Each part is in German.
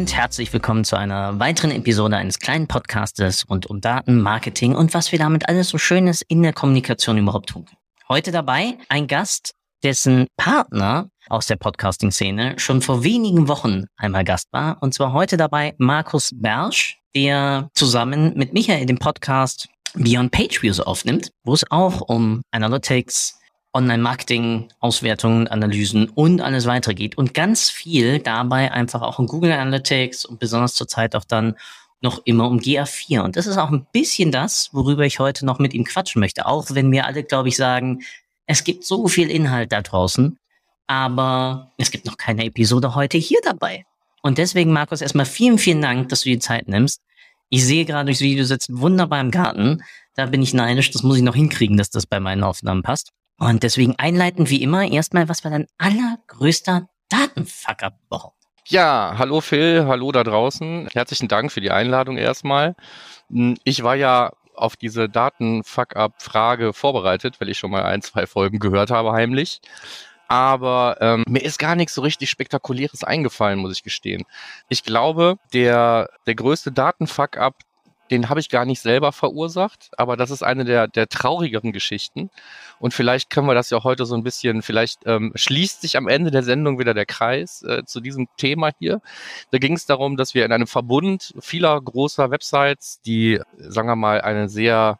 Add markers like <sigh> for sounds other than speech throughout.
Und herzlich willkommen zu einer weiteren Episode eines kleinen Podcastes rund um Daten, Marketing und was wir damit alles so Schönes in der Kommunikation überhaupt tun. Heute dabei ein Gast, dessen Partner aus der Podcasting-Szene schon vor wenigen Wochen einmal Gast war. Und zwar heute dabei Markus Bersch, der zusammen mit Michael den Podcast Beyond Page Views aufnimmt, wo es auch um Analytics, Online-Marketing, Auswertungen, Analysen und alles weitere geht und ganz viel dabei einfach auch um Google Analytics und besonders zurzeit auch dann noch immer um GA4. Und das ist auch ein bisschen das, worüber ich heute noch mit ihm quatschen möchte. Auch wenn wir alle, glaube ich, sagen, es gibt so viel Inhalt da draußen, aber es gibt noch keine Episode heute hier dabei. Und deswegen, Markus, erstmal vielen, vielen Dank, dass du die Zeit nimmst. Ich sehe gerade durchs Video, sitzt wunderbar im Garten. Da bin ich neidisch. Das muss ich noch hinkriegen, dass das bei meinen Aufnahmen passt. Und deswegen einleitend wie immer erstmal, was war dein allergrößter Datenfuck-up überhaupt? Ja, hallo Phil, hallo da draußen. Herzlichen Dank für die Einladung erstmal. Hm, ich war ja auf diese Daten-Fuck-up-Frage vorbereitet, weil ich schon mal ein, zwei Folgen gehört habe heimlich. Aber ähm, mir ist gar nichts so richtig Spektakuläres eingefallen, muss ich gestehen. Ich glaube, der, der größte Daten-Fuck-up, den habe ich gar nicht selber verursacht, aber das ist eine der, der traurigeren Geschichten. Und vielleicht können wir das ja heute so ein bisschen, vielleicht ähm, schließt sich am Ende der Sendung wieder der Kreis äh, zu diesem Thema hier. Da ging es darum, dass wir in einem Verbund vieler großer Websites, die, sagen wir mal, eine sehr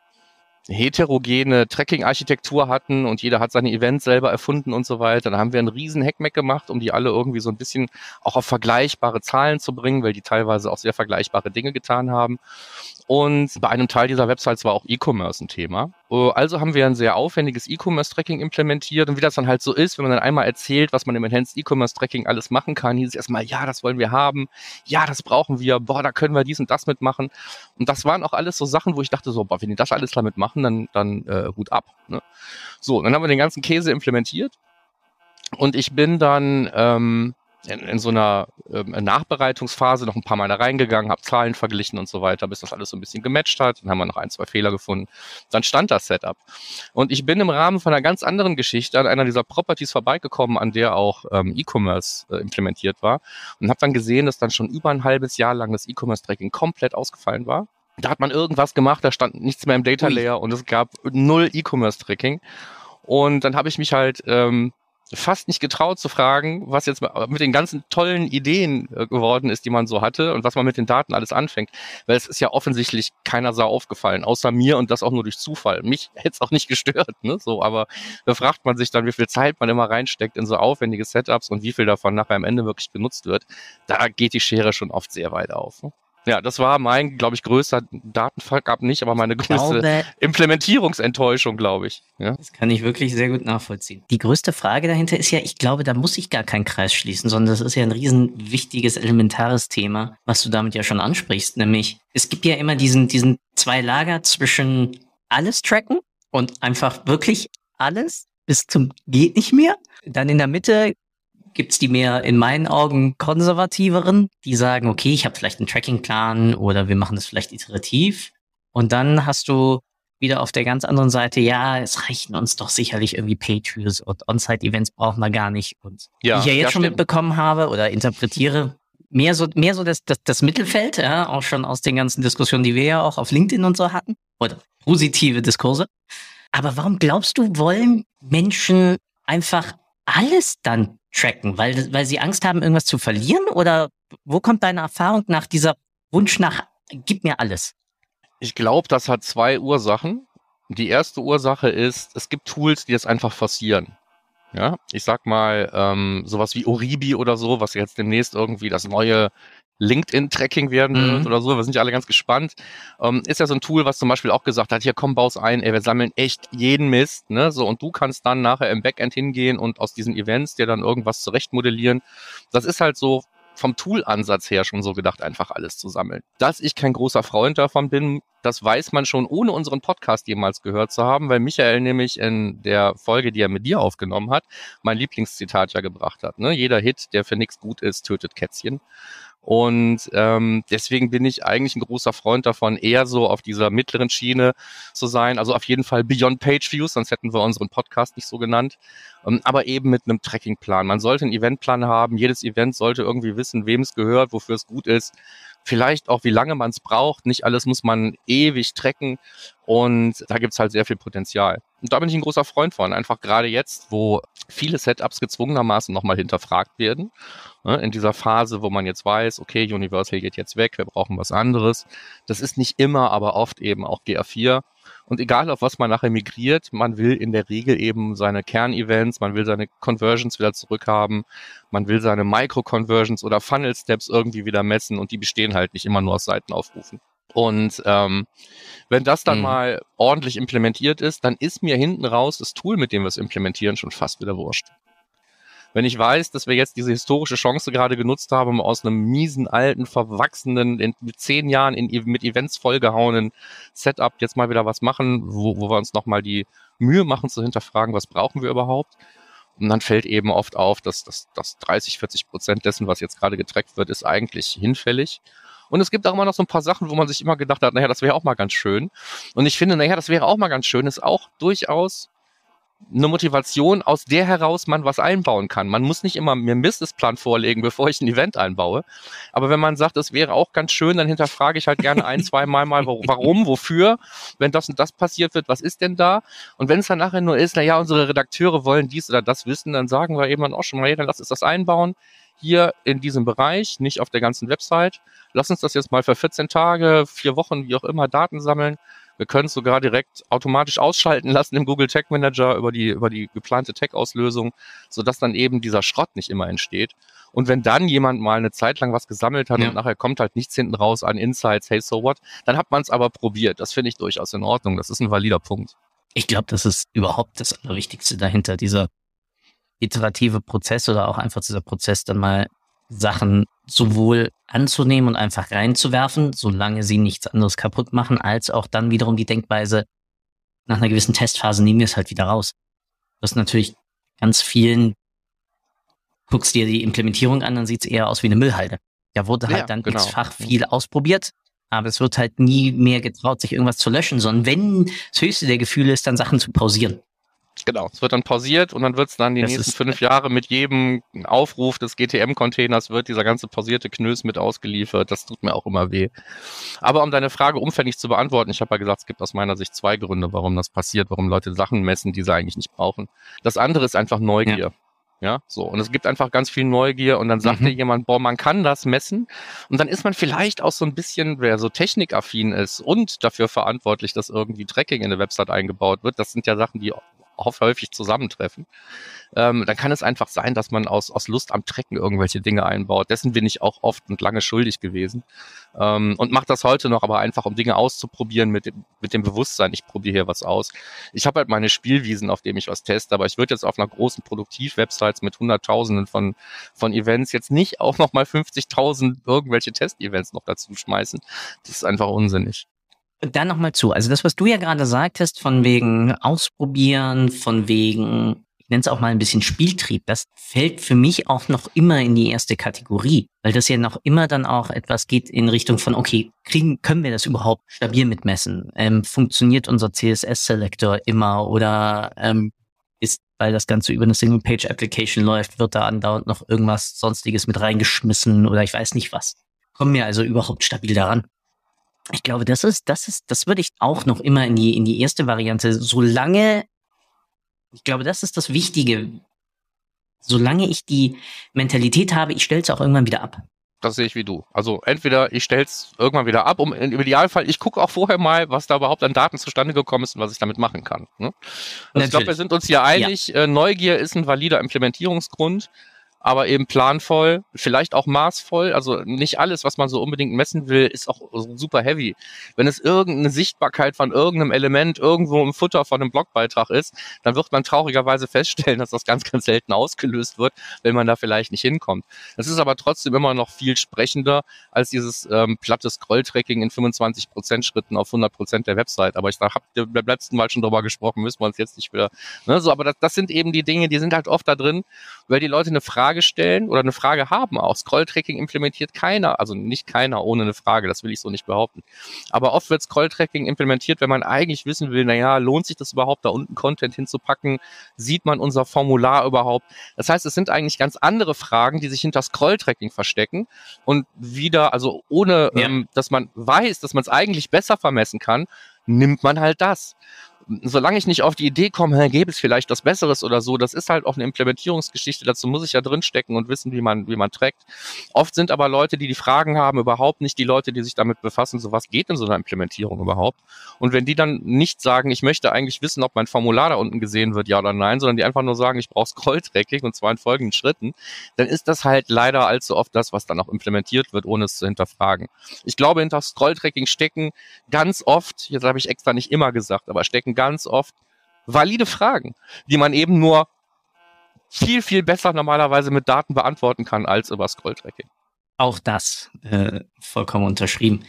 heterogene Tracking-Architektur hatten und jeder hat seine Events selber erfunden und so weiter. Dann haben wir einen riesen Hackmack gemacht, um die alle irgendwie so ein bisschen auch auf vergleichbare Zahlen zu bringen, weil die teilweise auch sehr vergleichbare Dinge getan haben. Und bei einem Teil dieser Websites war auch E-Commerce ein Thema. Äh, also haben wir ein sehr aufwendiges E-Commerce-Tracking implementiert und wie das dann halt so ist, wenn man dann einmal erzählt, was man im Enhanced E-Commerce-Tracking alles machen kann, hieß es erstmal, ja, das wollen wir haben, ja, das brauchen wir, boah, da können wir dies und das mitmachen. Und das waren auch alles so Sachen, wo ich dachte so, boah, wenn die das alles damit machen, dann, dann äh, Hut ab. Ne? So, dann haben wir den ganzen Käse implementiert und ich bin dann ähm, in, in so einer ähm, Nachbereitungsphase noch ein paar Mal da reingegangen, habe Zahlen verglichen und so weiter, bis das alles so ein bisschen gematcht hat. Dann haben wir noch ein, zwei Fehler gefunden. Dann stand das Setup. Und ich bin im Rahmen von einer ganz anderen Geschichte an einer dieser Properties vorbeigekommen, an der auch ähm, E-Commerce äh, implementiert war und habe dann gesehen, dass dann schon über ein halbes Jahr lang das E-Commerce-Tracking komplett ausgefallen war. Da hat man irgendwas gemacht, da stand nichts mehr im Data Layer und es gab null E-Commerce-Tracking. Und dann habe ich mich halt ähm, fast nicht getraut zu fragen, was jetzt mit den ganzen tollen Ideen äh, geworden ist, die man so hatte und was man mit den Daten alles anfängt. Weil es ist ja offensichtlich keiner Sau aufgefallen, außer mir und das auch nur durch Zufall. Mich <laughs> hätte es auch nicht gestört, ne? So, aber da fragt man sich dann, wie viel Zeit man immer reinsteckt in so aufwendige Setups und wie viel davon nachher am Ende wirklich benutzt wird. Da geht die Schere schon oft sehr weit auf. Ne? Ja, das war mein, glaube ich, größter Datenfuck-up nicht, aber meine größte glaube, Implementierungsenttäuschung, glaube ich. Ja? Das kann ich wirklich sehr gut nachvollziehen. Die größte Frage dahinter ist ja, ich glaube, da muss ich gar keinen Kreis schließen, sondern das ist ja ein riesen wichtiges, elementares Thema, was du damit ja schon ansprichst, nämlich es gibt ja immer diesen, diesen zwei Lager zwischen alles tracken und einfach wirklich alles bis zum geht nicht mehr. Dann in der Mitte gibt's die mehr in meinen Augen konservativeren, die sagen, okay, ich habe vielleicht einen Tracking-Plan oder wir machen das vielleicht iterativ. Und dann hast du wieder auf der ganz anderen Seite, ja, es reichen uns doch sicherlich irgendwie Page-Views und On-Site-Events brauchen wir gar nicht. Und ja, wie ich ja jetzt schon stimmt. mitbekommen habe oder interpretiere, mehr so, mehr so das, das, das Mittelfeld, ja, auch schon aus den ganzen Diskussionen, die wir ja auch auf LinkedIn und so hatten, oder positive Diskurse. Aber warum glaubst du, wollen Menschen einfach alles dann tracken? Weil, weil sie Angst haben, irgendwas zu verlieren? Oder wo kommt deine Erfahrung nach dieser Wunsch nach, gib mir alles? Ich glaube, das hat zwei Ursachen. Die erste Ursache ist, es gibt Tools, die das einfach forcieren. Ja, ich sag mal, ähm, sowas wie Oribi oder so, was jetzt demnächst irgendwie das neue LinkedIn-Tracking werden mhm. wird oder so. Wir sind ja alle ganz gespannt. Ähm, ist ja so ein Tool, was zum Beispiel auch gesagt hat, hier komm, baus ein, ey, wir sammeln echt jeden Mist, ne? So, und du kannst dann nachher im Backend hingehen und aus diesen Events dir dann irgendwas zurecht modellieren. Das ist halt so vom Tool-Ansatz her schon so gedacht, einfach alles zu sammeln. Dass ich kein großer Freund davon bin, das weiß man schon, ohne unseren Podcast jemals gehört zu haben, weil Michael nämlich in der Folge, die er mit dir aufgenommen hat, mein Lieblingszitat ja gebracht hat. Ne? Jeder Hit, der für nichts gut ist, tötet Kätzchen. Und ähm, deswegen bin ich eigentlich ein großer Freund davon, eher so auf dieser mittleren Schiene zu sein. Also auf jeden Fall Beyond Page Views, sonst hätten wir unseren Podcast nicht so genannt. Ähm, aber eben mit einem Trackingplan. Man sollte einen Eventplan haben. Jedes Event sollte irgendwie wissen, wem es gehört, wofür es gut ist. Vielleicht auch, wie lange man es braucht. Nicht alles muss man ewig tracken. Und da gibt's halt sehr viel Potenzial. Und da bin ich ein großer Freund von. Einfach gerade jetzt, wo viele Setups gezwungenermaßen nochmal hinterfragt werden Ne, in dieser Phase, wo man jetzt weiß, okay, Universal geht jetzt weg, wir brauchen was anderes. Das ist nicht immer, aber oft eben auch GA4. Und egal auf was man nachher migriert, man will in der Regel eben seine Kernevents, man will seine Conversions wieder zurückhaben, man will seine Micro-Conversions oder Funnel-Steps irgendwie wieder messen und die bestehen halt nicht immer nur aus Seitenaufrufen. Und ähm, wenn das dann mhm. mal ordentlich implementiert ist, dann ist mir hinten raus das Tool, mit dem wir es implementieren, schon fast wieder wurscht. Wenn ich weiß, dass wir jetzt diese historische Chance gerade genutzt haben, um aus einem miesen, alten, verwachsenen, in, mit zehn Jahren in, mit Events vollgehauenen Setup jetzt mal wieder was machen, wo, wo wir uns nochmal die Mühe machen zu hinterfragen, was brauchen wir überhaupt? Und dann fällt eben oft auf, dass, dass, dass 30, 40 Prozent dessen, was jetzt gerade getrackt wird, ist eigentlich hinfällig. Und es gibt auch immer noch so ein paar Sachen, wo man sich immer gedacht hat, naja, das wäre auch mal ganz schön. Und ich finde, naja, das wäre auch mal ganz schön, ist auch durchaus eine Motivation, aus der heraus man was einbauen kann. Man muss nicht immer mir einen Businessplan vorlegen, <laughs> bevor ich ein Event einbaue. Aber wenn man sagt, das wäre auch ganz schön, dann hinterfrage ich halt gerne ein, zwei Mal mal, warum, wofür, wenn das und das passiert wird, was ist denn da? Und wenn es dann nachher nur ist, na ja, unsere Redakteure wollen dies oder das wissen, dann sagen wir eben dann auch schon mal, hey, dann lass uns das einbauen hier in diesem Bereich, nicht auf der ganzen Website. Lass uns das jetzt mal für 14 Tage, vier Wochen, wie auch immer, Daten sammeln wir können es sogar direkt automatisch ausschalten lassen im Google Tag Manager über die, über die geplante Tag-Auslösung, sodass dann eben dieser Schrott nicht immer entsteht. Und wenn dann jemand mal eine Zeit lang was gesammelt hat ja. und nachher kommt halt nichts hinten raus an Insights, hey, so what, dann hat man es aber probiert. Das finde ich durchaus in Ordnung. Das ist ein valider Punkt. Ich glaube, das ist überhaupt das Allerwichtigste dahinter, dieser iterative Prozess oder auch einfach dieser Prozess, dann mal Sachen sowohl anzunehmen und einfach reinzuwerfen, solange sie nichts anderes kaputt machen, als auch dann wiederum die Denkweise, nach einer gewissen Testphase nehmen wir es halt wieder raus. Das ist natürlich ganz vielen, guckst dir die Implementierung an, dann sieht es eher aus wie eine Müllhalde. Da wurde halt ja, dann genau. x-fach viel ausprobiert, aber es wird halt nie mehr getraut, sich irgendwas zu löschen, sondern wenn das höchste der Gefühle ist, dann Sachen zu pausieren. Genau, es wird dann pausiert und dann wird es dann die das nächsten fünf Jahre mit jedem Aufruf des GTM-Containers wird dieser ganze pausierte Knös mit ausgeliefert. Das tut mir auch immer weh. Aber um deine Frage umfänglich zu beantworten, ich habe ja gesagt, es gibt aus meiner Sicht zwei Gründe, warum das passiert, warum Leute Sachen messen, die sie eigentlich nicht brauchen. Das andere ist einfach Neugier. Ja. Ja, so. Und es gibt einfach ganz viel Neugier und dann sagt mhm. dir jemand, boah, man kann das messen. Und dann ist man vielleicht auch so ein bisschen, wer so technikaffin ist und dafür verantwortlich, dass irgendwie Tracking in eine Website eingebaut wird. Das sind ja Sachen, die häufig zusammentreffen, ähm, dann kann es einfach sein, dass man aus, aus Lust am Trecken irgendwelche Dinge einbaut. Dessen bin ich auch oft und lange schuldig gewesen. Ähm, und mache das heute noch, aber einfach, um Dinge auszuprobieren mit dem, mit dem Bewusstsein, ich probiere hier was aus. Ich habe halt meine Spielwiesen, auf denen ich was teste, aber ich würde jetzt auf einer großen Produktiv-Websites mit Hunderttausenden von, von Events jetzt nicht auch nochmal 50.000 irgendwelche Test-Events noch dazu schmeißen. Das ist einfach unsinnig. Dann nochmal zu. Also das, was du ja gerade sagtest, von wegen Ausprobieren, von wegen, ich nenne es auch mal ein bisschen Spieltrieb, das fällt für mich auch noch immer in die erste Kategorie, weil das ja noch immer dann auch etwas geht in Richtung von, okay, kriegen, können wir das überhaupt stabil mitmessen? Ähm, funktioniert unser CSS-Selektor immer oder ähm, ist, weil das Ganze über eine Single-Page-Application läuft, wird da andauernd noch irgendwas Sonstiges mit reingeschmissen oder ich weiß nicht was. Kommen wir also überhaupt stabil daran? Ich glaube, das ist, das ist, das würde ich auch noch immer in die, in die erste Variante, solange, ich glaube, das ist das Wichtige. Solange ich die Mentalität habe, ich stelle es auch irgendwann wieder ab. Das sehe ich wie du. Also entweder ich stelle es irgendwann wieder ab, um im Idealfall, ich gucke auch vorher mal, was da überhaupt an Daten zustande gekommen ist und was ich damit machen kann. Ne? Also ich glaube, wir sind uns hier einig, ja. äh, Neugier ist ein valider Implementierungsgrund. Aber eben planvoll, vielleicht auch maßvoll. Also nicht alles, was man so unbedingt messen will, ist auch super heavy. Wenn es irgendeine Sichtbarkeit von irgendeinem Element irgendwo im Futter von einem Blogbeitrag ist, dann wird man traurigerweise feststellen, <laughs> dass das ganz, ganz selten ausgelöst wird, wenn man da vielleicht nicht hinkommt. Das ist aber trotzdem immer noch viel sprechender als dieses ähm, platte Scroll-Tracking in 25% Schritten auf 100% der Website. Aber ich habe beim letzten Mal schon drüber gesprochen, müssen wir uns jetzt nicht wieder. Ne, so, aber das, das sind eben die Dinge, die sind halt oft da drin, weil die Leute eine Frage Frage stellen oder eine Frage haben auch. Scroll-Tracking implementiert keiner, also nicht keiner ohne eine Frage, das will ich so nicht behaupten. Aber oft wird Scroll-Tracking implementiert, wenn man eigentlich wissen will, naja, lohnt sich das überhaupt, da unten Content hinzupacken? Sieht man unser Formular überhaupt? Das heißt, es sind eigentlich ganz andere Fragen, die sich hinter Scroll-Tracking verstecken und wieder, also ohne, ja. ähm, dass man weiß, dass man es eigentlich besser vermessen kann, nimmt man halt das solange ich nicht auf die Idee komme, gäbe es vielleicht was Besseres oder so, das ist halt auch eine Implementierungsgeschichte, dazu muss ich ja drinstecken und wissen, wie man, wie man trackt. Oft sind aber Leute, die die Fragen haben, überhaupt nicht die Leute, die sich damit befassen, so was geht in so einer Implementierung überhaupt. Und wenn die dann nicht sagen, ich möchte eigentlich wissen, ob mein Formular da unten gesehen wird, ja oder nein, sondern die einfach nur sagen, ich brauche Scroll-Tracking und zwar in folgenden Schritten, dann ist das halt leider allzu oft das, was dann auch implementiert wird, ohne es zu hinterfragen. Ich glaube, hinter Scroll-Tracking stecken ganz oft, jetzt habe ich extra nicht immer gesagt, aber stecken ganz oft valide Fragen, die man eben nur viel, viel besser normalerweise mit Daten beantworten kann als über Scrolltracking. Auch das äh, vollkommen unterschrieben.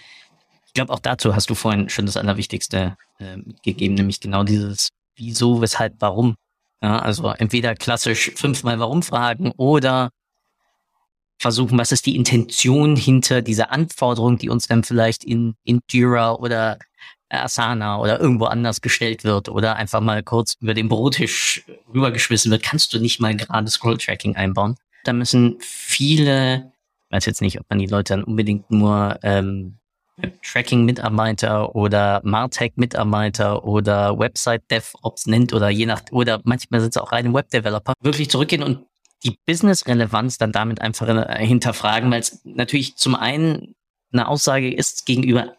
Ich glaube, auch dazu hast du vorhin schon das Allerwichtigste äh, gegeben, nämlich genau dieses Wieso, weshalb, warum. Ja, also entweder klassisch fünfmal Warum fragen oder versuchen, was ist die Intention hinter dieser Anforderung, die uns dann vielleicht in, in Jira oder Asana oder irgendwo anders gestellt wird oder einfach mal kurz über den Brottisch rübergeschmissen wird, kannst du nicht mal gerade Scroll-Tracking einbauen. Da müssen viele, ich weiß jetzt nicht, ob man die Leute dann unbedingt nur ähm, Tracking-Mitarbeiter oder Martech-Mitarbeiter oder Website-DevOps nennt oder je nach, oder manchmal sind es auch reine Web-Developer, wirklich zurückgehen und die Business-Relevanz dann damit einfach hinterfragen, weil es natürlich zum einen eine Aussage ist gegenüber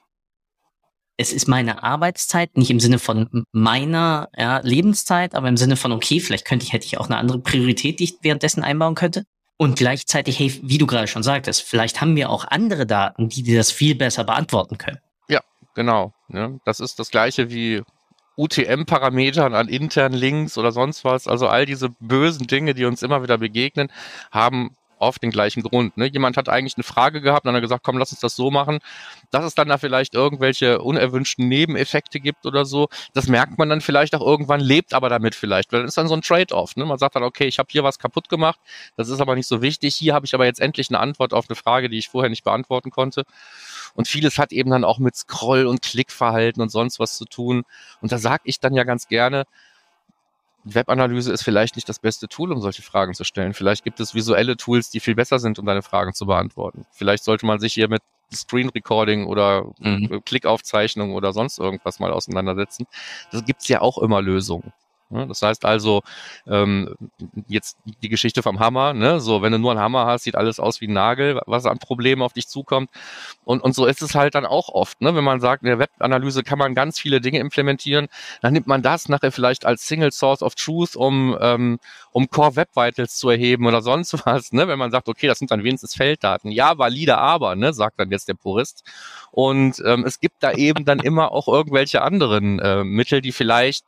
es ist meine Arbeitszeit, nicht im Sinne von meiner ja, Lebenszeit, aber im Sinne von, okay, vielleicht könnte ich, hätte ich auch eine andere Priorität, die ich währenddessen einbauen könnte. Und gleichzeitig, hey, wie du gerade schon sagtest, vielleicht haben wir auch andere Daten, die dir das viel besser beantworten können. Ja, genau. Ja, das ist das gleiche wie UTM-Parametern an internen Links oder sonst was. Also all diese bösen Dinge, die uns immer wieder begegnen, haben oft den gleichen Grund. Ne? Jemand hat eigentlich eine Frage gehabt und dann hat er gesagt, komm, lass uns das so machen, dass es dann da vielleicht irgendwelche unerwünschten Nebeneffekte gibt oder so. Das merkt man dann vielleicht auch irgendwann, lebt aber damit vielleicht. Weil das ist dann so ein Trade-off. Ne? Man sagt dann, okay, ich habe hier was kaputt gemacht, das ist aber nicht so wichtig. Hier habe ich aber jetzt endlich eine Antwort auf eine Frage, die ich vorher nicht beantworten konnte. Und vieles hat eben dann auch mit Scroll- und Klickverhalten und sonst was zu tun. Und da sage ich dann ja ganz gerne, Webanalyse ist vielleicht nicht das beste Tool, um solche Fragen zu stellen. Vielleicht gibt es visuelle Tools, die viel besser sind, um deine Fragen zu beantworten. Vielleicht sollte man sich hier mit Screen Recording oder mhm. Klickaufzeichnung oder sonst irgendwas mal auseinandersetzen. Das gibt's ja auch immer Lösungen. Ne? Das heißt also, ähm, jetzt die Geschichte vom Hammer, ne? so wenn du nur einen Hammer hast, sieht alles aus wie ein Nagel, was an Problemen auf dich zukommt. Und, und so ist es halt dann auch oft, ne? wenn man sagt, in der Webanalyse kann man ganz viele Dinge implementieren, dann nimmt man das nachher vielleicht als Single Source of Truth, um, ähm, um Core Web Vitals zu erheben oder sonst <laughs> was, ne? wenn man sagt, okay, das sind dann wenigstens Felddaten. Ja, valide aber, ne? sagt dann jetzt der Purist. Und ähm, es gibt da eben dann immer auch irgendwelche anderen äh, Mittel, die vielleicht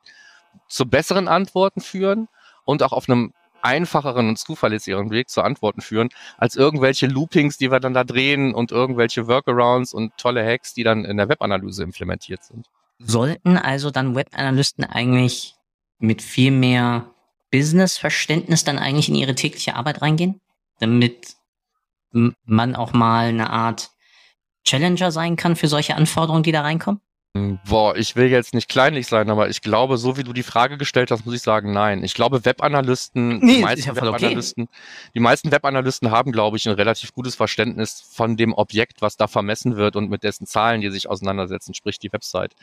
zu besseren Antworten führen und auch auf einem einfacheren und zuverlässigeren Weg zu Antworten führen, als irgendwelche Loopings, die wir dann da drehen und irgendwelche Workarounds und tolle Hacks, die dann in der Webanalyse implementiert sind. Sollten also dann Webanalysten eigentlich mit viel mehr Business-Verständnis dann eigentlich in ihre tägliche Arbeit reingehen, damit man auch mal eine Art Challenger sein kann für solche Anforderungen, die da reinkommen? Boah, ich will jetzt nicht kleinlich sein, aber ich glaube, so wie du die Frage gestellt hast, muss ich sagen, nein. Ich glaube, Webanalysten, nee, die, meisten Webanalysten okay. die meisten Webanalysten haben, glaube ich, ein relativ gutes Verständnis von dem Objekt, was da vermessen wird und mit dessen Zahlen, die sich auseinandersetzen, sprich die Website.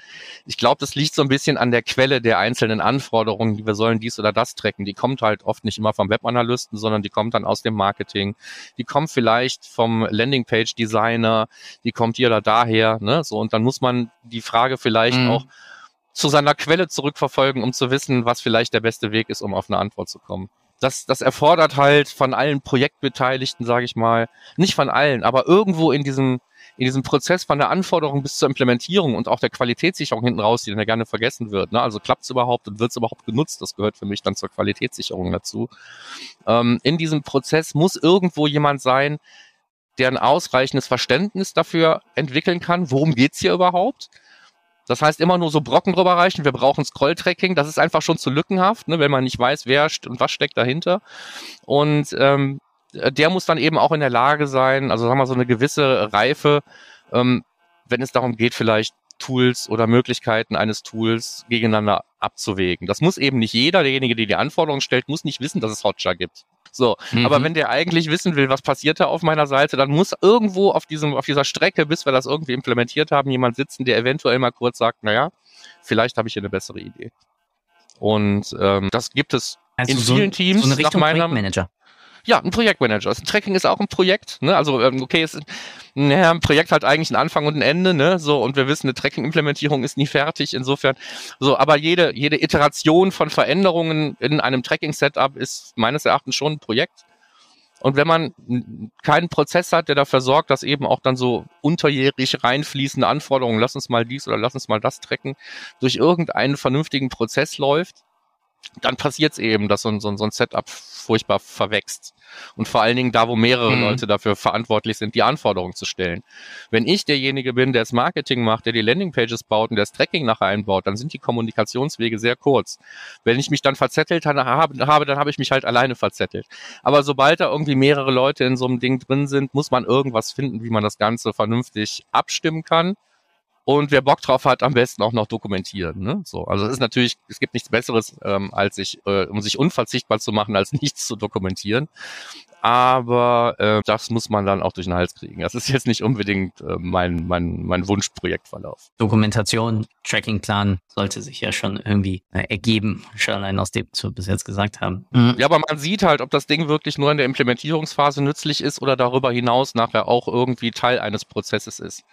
Ich glaube, das liegt so ein bisschen an der Quelle der einzelnen Anforderungen, die wir sollen dies oder das tracken. Die kommt halt oft nicht immer vom Webanalysten, sondern die kommt dann aus dem Marketing. Die kommt vielleicht vom Landingpage-Designer, die kommt hier oder daher, ne? So, und dann muss man die Frage Frage vielleicht mhm. auch zu seiner Quelle zurückverfolgen, um zu wissen, was vielleicht der beste Weg ist, um auf eine Antwort zu kommen. das, das erfordert halt von allen Projektbeteiligten, sage ich mal, nicht von allen, aber irgendwo in diesem in diesem Prozess von der Anforderung bis zur Implementierung und auch der Qualitätssicherung hinten raus, die dann ja gerne vergessen wird. Ne? Also klappt es überhaupt und wird es überhaupt genutzt? Das gehört für mich dann zur Qualitätssicherung dazu. Ähm, in diesem Prozess muss irgendwo jemand sein, der ein ausreichendes Verständnis dafür entwickeln kann, worum geht's hier überhaupt. Das heißt, immer nur so Brocken drüber reichen. Wir brauchen Scroll-Tracking. Das ist einfach schon zu lückenhaft, ne, wenn man nicht weiß, wer und was steckt dahinter. Und ähm, der muss dann eben auch in der Lage sein, also sagen wir so eine gewisse Reife, ähm, wenn es darum geht, vielleicht Tools oder Möglichkeiten eines Tools gegeneinander abzuwägen. Das muss eben nicht jeder, derjenige, der die Anforderungen stellt, muss nicht wissen, dass es Hotjar gibt. So, mhm. aber wenn der eigentlich wissen will, was passiert da auf meiner Seite, dann muss irgendwo auf diesem, auf dieser Strecke, bis wir das irgendwie implementiert haben, jemand sitzen, der eventuell mal kurz sagt, naja, vielleicht habe ich hier eine bessere Idee. Und ähm, das gibt es also in so, vielen Teams. So eine Richtung nach meiner, Projektmanager. Ja, ein Projektmanager. Ein Tracking ist auch ein Projekt. Ne? Also ähm, okay, es, naja, ein Projekt hat eigentlich einen Anfang und ein Ende. Ne? So und wir wissen, eine Tracking-Implementierung ist nie fertig. Insofern so, aber jede jede Iteration von Veränderungen in einem Tracking-Setup ist meines Erachtens schon ein Projekt. Und wenn man keinen Prozess hat, der dafür sorgt, dass eben auch dann so unterjährig reinfließende Anforderungen, lass uns mal dies oder lass uns mal das tracken, durch irgendeinen vernünftigen Prozess läuft, dann passiert es eben, dass so ein, so, ein, Setup furchtbar verwächst. Und vor allen Dingen da, wo mehrere mhm. Leute dafür verantwortlich sind, die Anforderungen zu stellen. Wenn ich derjenige bin, der das Marketing macht, der die Landingpages baut und der das Tracking nachher einbaut, dann sind die Kommunikationswege sehr kurz. Wenn ich mich dann verzettelt habe, habe dann habe ich mich halt alleine verzettelt. Aber sobald da irgendwie mehrere Leute in so einem Ding drin sind, muss man irgendwas finden, wie man das Ganze vernünftig abstimmen kann und wer Bock drauf hat, am besten auch noch dokumentieren. Ne? So, also es ist natürlich, es gibt nichts Besseres, ähm, als sich, äh, um sich unverzichtbar zu machen, als <laughs> nichts zu dokumentieren. Aber äh, das muss man dann auch durch den Hals kriegen. Das ist jetzt nicht unbedingt äh, mein, mein, mein Wunschprojektverlauf. Dokumentation, Trackingplan sollte sich ja schon irgendwie äh, ergeben, schon allein aus dem, was wir bis jetzt gesagt haben. Mhm. Ja, aber man sieht halt, ob das Ding wirklich nur in der Implementierungsphase nützlich ist oder darüber hinaus nachher auch irgendwie Teil eines Prozesses ist.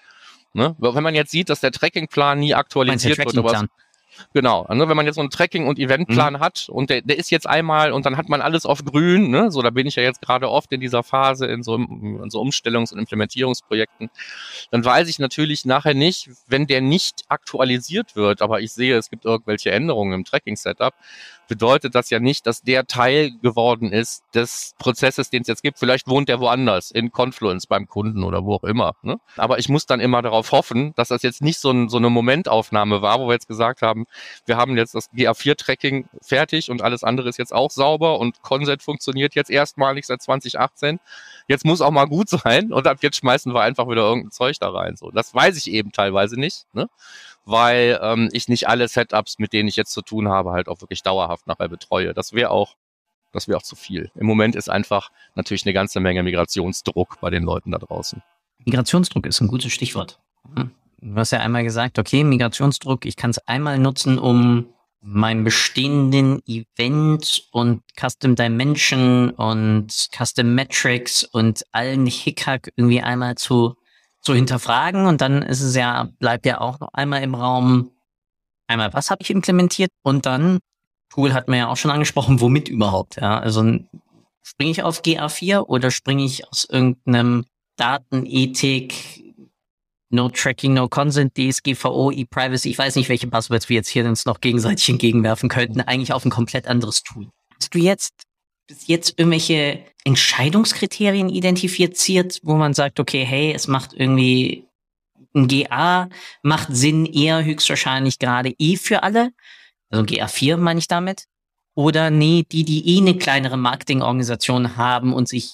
Ne? Wenn man jetzt sieht, dass der Trackingplan nie aktualisiert wird, aber Genau. Also wenn man jetzt so einen Tracking- und Eventplan mhm. hat und der, der ist jetzt einmal und dann hat man alles auf grün, ne? so da bin ich ja jetzt gerade oft in dieser Phase in so, in so Umstellungs- und Implementierungsprojekten, dann weiß ich natürlich nachher nicht, wenn der nicht aktualisiert wird, aber ich sehe, es gibt irgendwelche Änderungen im Tracking-Setup, bedeutet das ja nicht, dass der Teil geworden ist des Prozesses, den es jetzt gibt. Vielleicht wohnt der woanders, in Confluence beim Kunden oder wo auch immer. Ne? Aber ich muss dann immer darauf hoffen, dass das jetzt nicht so, ein, so eine Momentaufnahme war, wo wir jetzt gesagt haben, wir haben jetzt das GA4-Tracking fertig und alles andere ist jetzt auch sauber und Conset funktioniert jetzt erstmalig seit 2018. Jetzt muss auch mal gut <laughs> sein und ab jetzt schmeißen wir einfach wieder irgendein Zeug da rein. So, das weiß ich eben teilweise nicht. Ne? Weil ähm, ich nicht alle Setups, mit denen ich jetzt zu tun habe, halt auch wirklich dauerhaft nachher betreue. Das wäre auch, das wäre auch zu viel. Im Moment ist einfach natürlich eine ganze Menge Migrationsdruck bei den Leuten da draußen. Migrationsdruck ist ein gutes Stichwort. Hm. Du hast ja einmal gesagt, okay, Migrationsdruck, ich kann es einmal nutzen, um meinen bestehenden Event und Custom Dimension und Custom Metrics und allen Hickhack irgendwie einmal zu zu hinterfragen und dann ist es ja, bleibt ja auch noch einmal im Raum, einmal, was habe ich implementiert? Und dann, Tool hat man ja auch schon angesprochen, womit überhaupt, ja, also springe ich auf GA4 oder springe ich aus irgendeinem Datenethik, No Tracking, No Consent, DSGVO, E-Privacy, ich weiß nicht, welche Buzzwords wir jetzt hier uns noch gegenseitig entgegenwerfen könnten, eigentlich auf ein komplett anderes Tool. Hast du jetzt bis jetzt irgendwelche Entscheidungskriterien identifiziert, wo man sagt, okay, hey, es macht irgendwie ein GA macht Sinn eher höchstwahrscheinlich gerade eh für alle. Also GA4 meine ich damit. Oder nee, die, die eh eine kleinere Marketingorganisation haben und sich